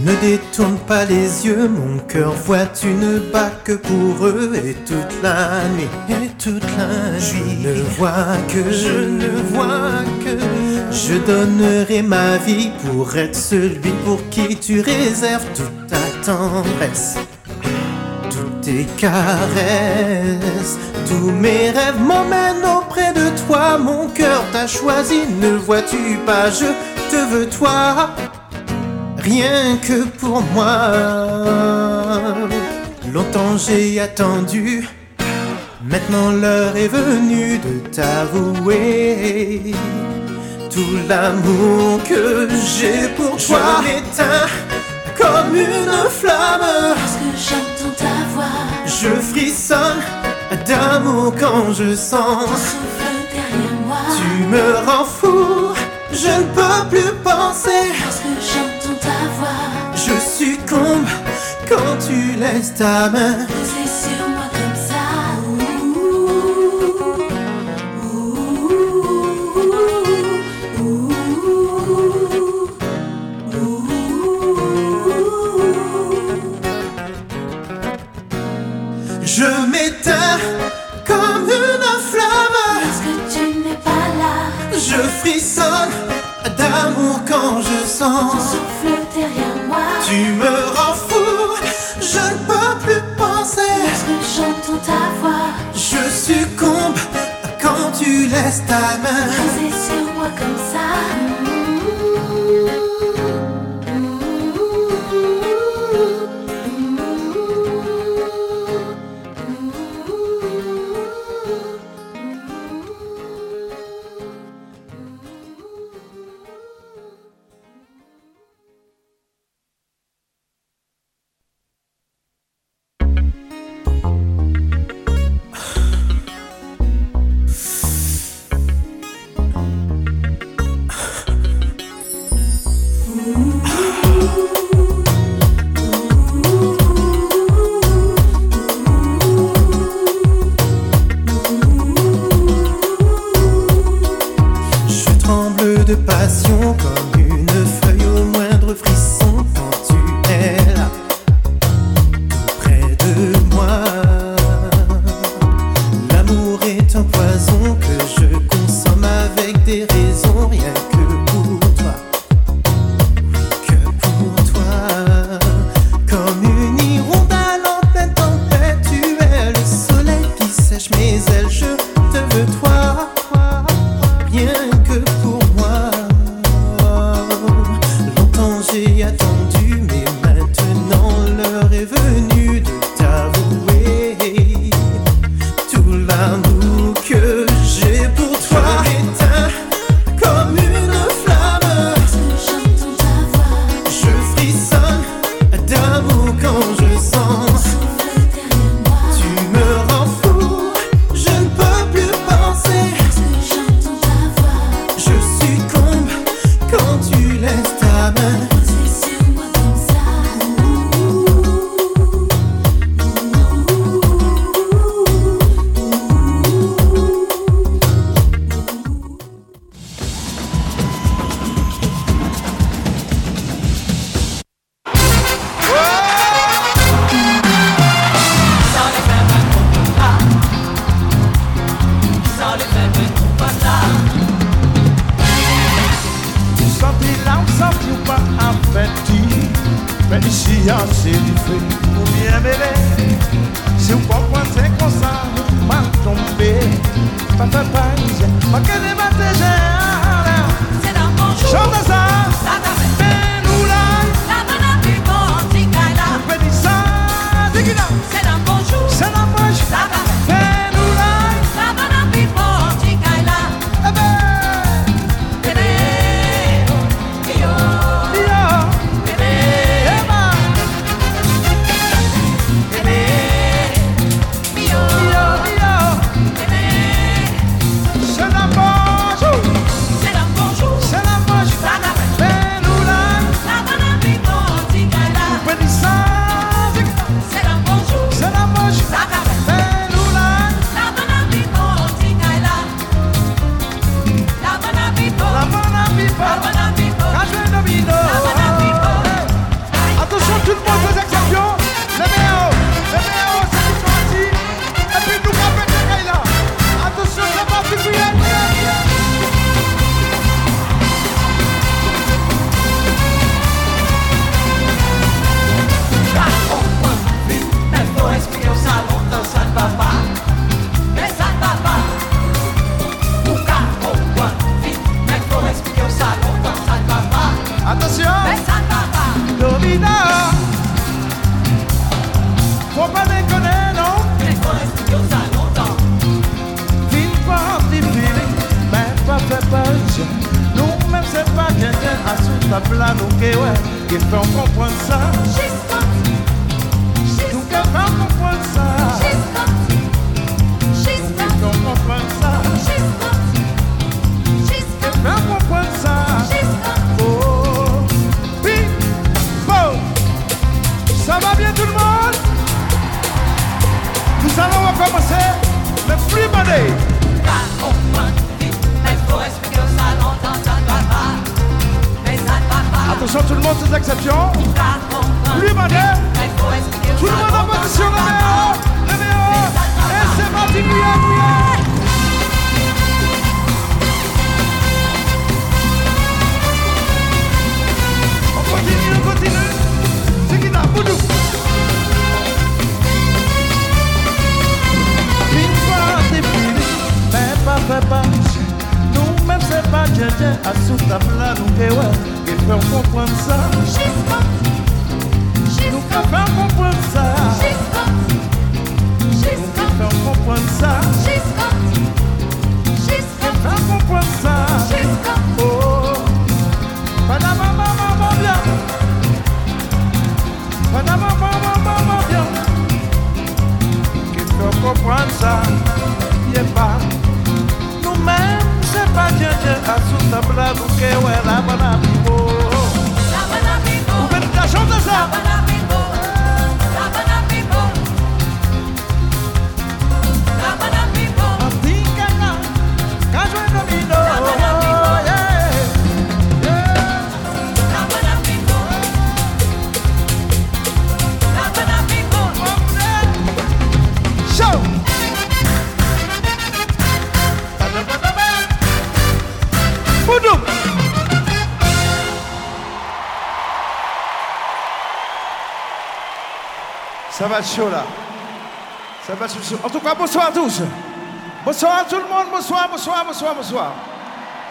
Ne détourne pas les yeux, mon cœur voit tu ne bats que pour eux et toute la nuit, et toute la nuit. Je ne vois que, je ne vois que, je donnerai ma vie pour être celui pour qui tu réserves toute ta tendresse. Toutes tes caresses, tous mes rêves m'emmènent auprès de toi. Mon cœur t'a choisi, ne vois-tu pas, je te veux toi rien que pour moi. Longtemps j'ai attendu, maintenant l'heure est venue de t'avouer tout l'amour que j'ai pour toi. Je m'éteins comme une flamme. j'entends ta voix. Je frissonne d'amour quand je sens. Tu me rends fou, je ne peux plus penser. j'entends ta voix. Je succombe quand tu laisses ta main. Posée sur Je frissonne d'amour quand je sens. Souffle derrière moi. Tu me rends fou, je ne peux plus penser. Parce que j'entends ta voix. Je succombe quand tu laisses ta main. Posée sur moi comme ça. En tout cas, bonsoir à tous. Bonsoir à tout le monde. Bonsoir, bonsoir, bonsoir, bonsoir.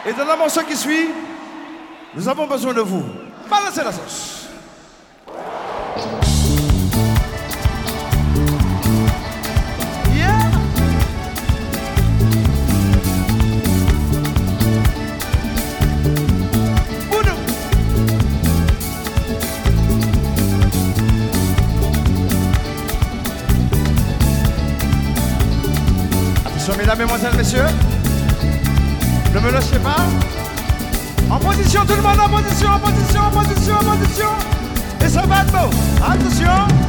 Et dans la morceau qui suit, nous avons besoin de vous. La sauce. Position, position, position, position, Et ça bad. bon. Attention.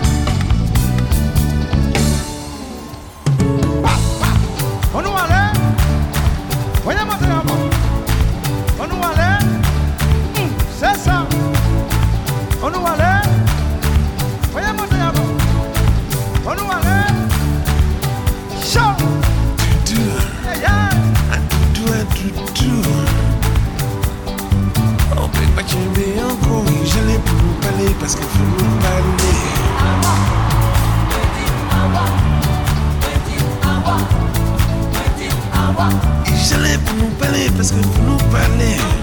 Je l'ai pour nous parler, parce que vous nous parlez.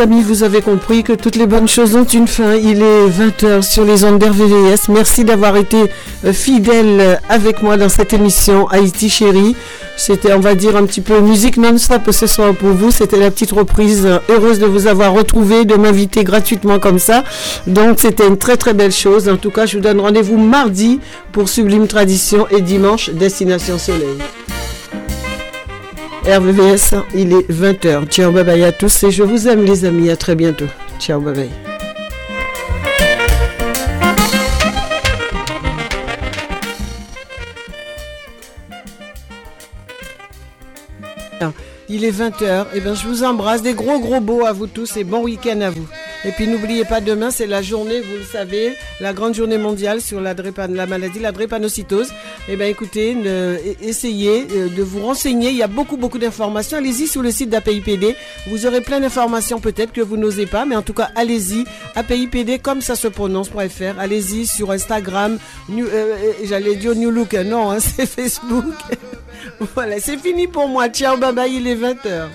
Amis, vous avez compris que toutes les bonnes choses ont une fin. Il est 20h sur les ondes d'RVVS. Merci d'avoir été euh, fidèle avec moi dans cette émission Haïti chérie. C'était, on va dire, un petit peu musique non-stop ce soir pour vous. C'était la petite reprise. Heureuse de vous avoir retrouvé, de m'inviter gratuitement comme ça. Donc c'était une très très belle chose. En tout cas, je vous donne rendez-vous mardi pour Sublime Tradition et dimanche Destination Soleil. RVVS, il est 20h. Ciao, bye bye à tous et je vous aime les amis. À très bientôt. Ciao, bye bye. Il est 20h. Et ben, je vous embrasse. Des gros gros beaux à vous tous et bon week-end à vous. Et puis n'oubliez pas, demain, c'est la journée, vous le savez, la grande journée mondiale sur la, la maladie, la drépanocytose. Et ben écoutez, essayez euh, de vous renseigner. Il y a beaucoup, beaucoup d'informations. Allez-y sur le site d'APIPD. Vous aurez plein d'informations peut-être que vous n'osez pas, mais en tout cas, allez-y. APIPD, comme ça se prononce.fr. Allez-y sur Instagram. Euh, euh, J'allais dire New Look. Non, hein, c'est Facebook. voilà, c'est fini pour moi. Ciao, bye bye, il est 20h.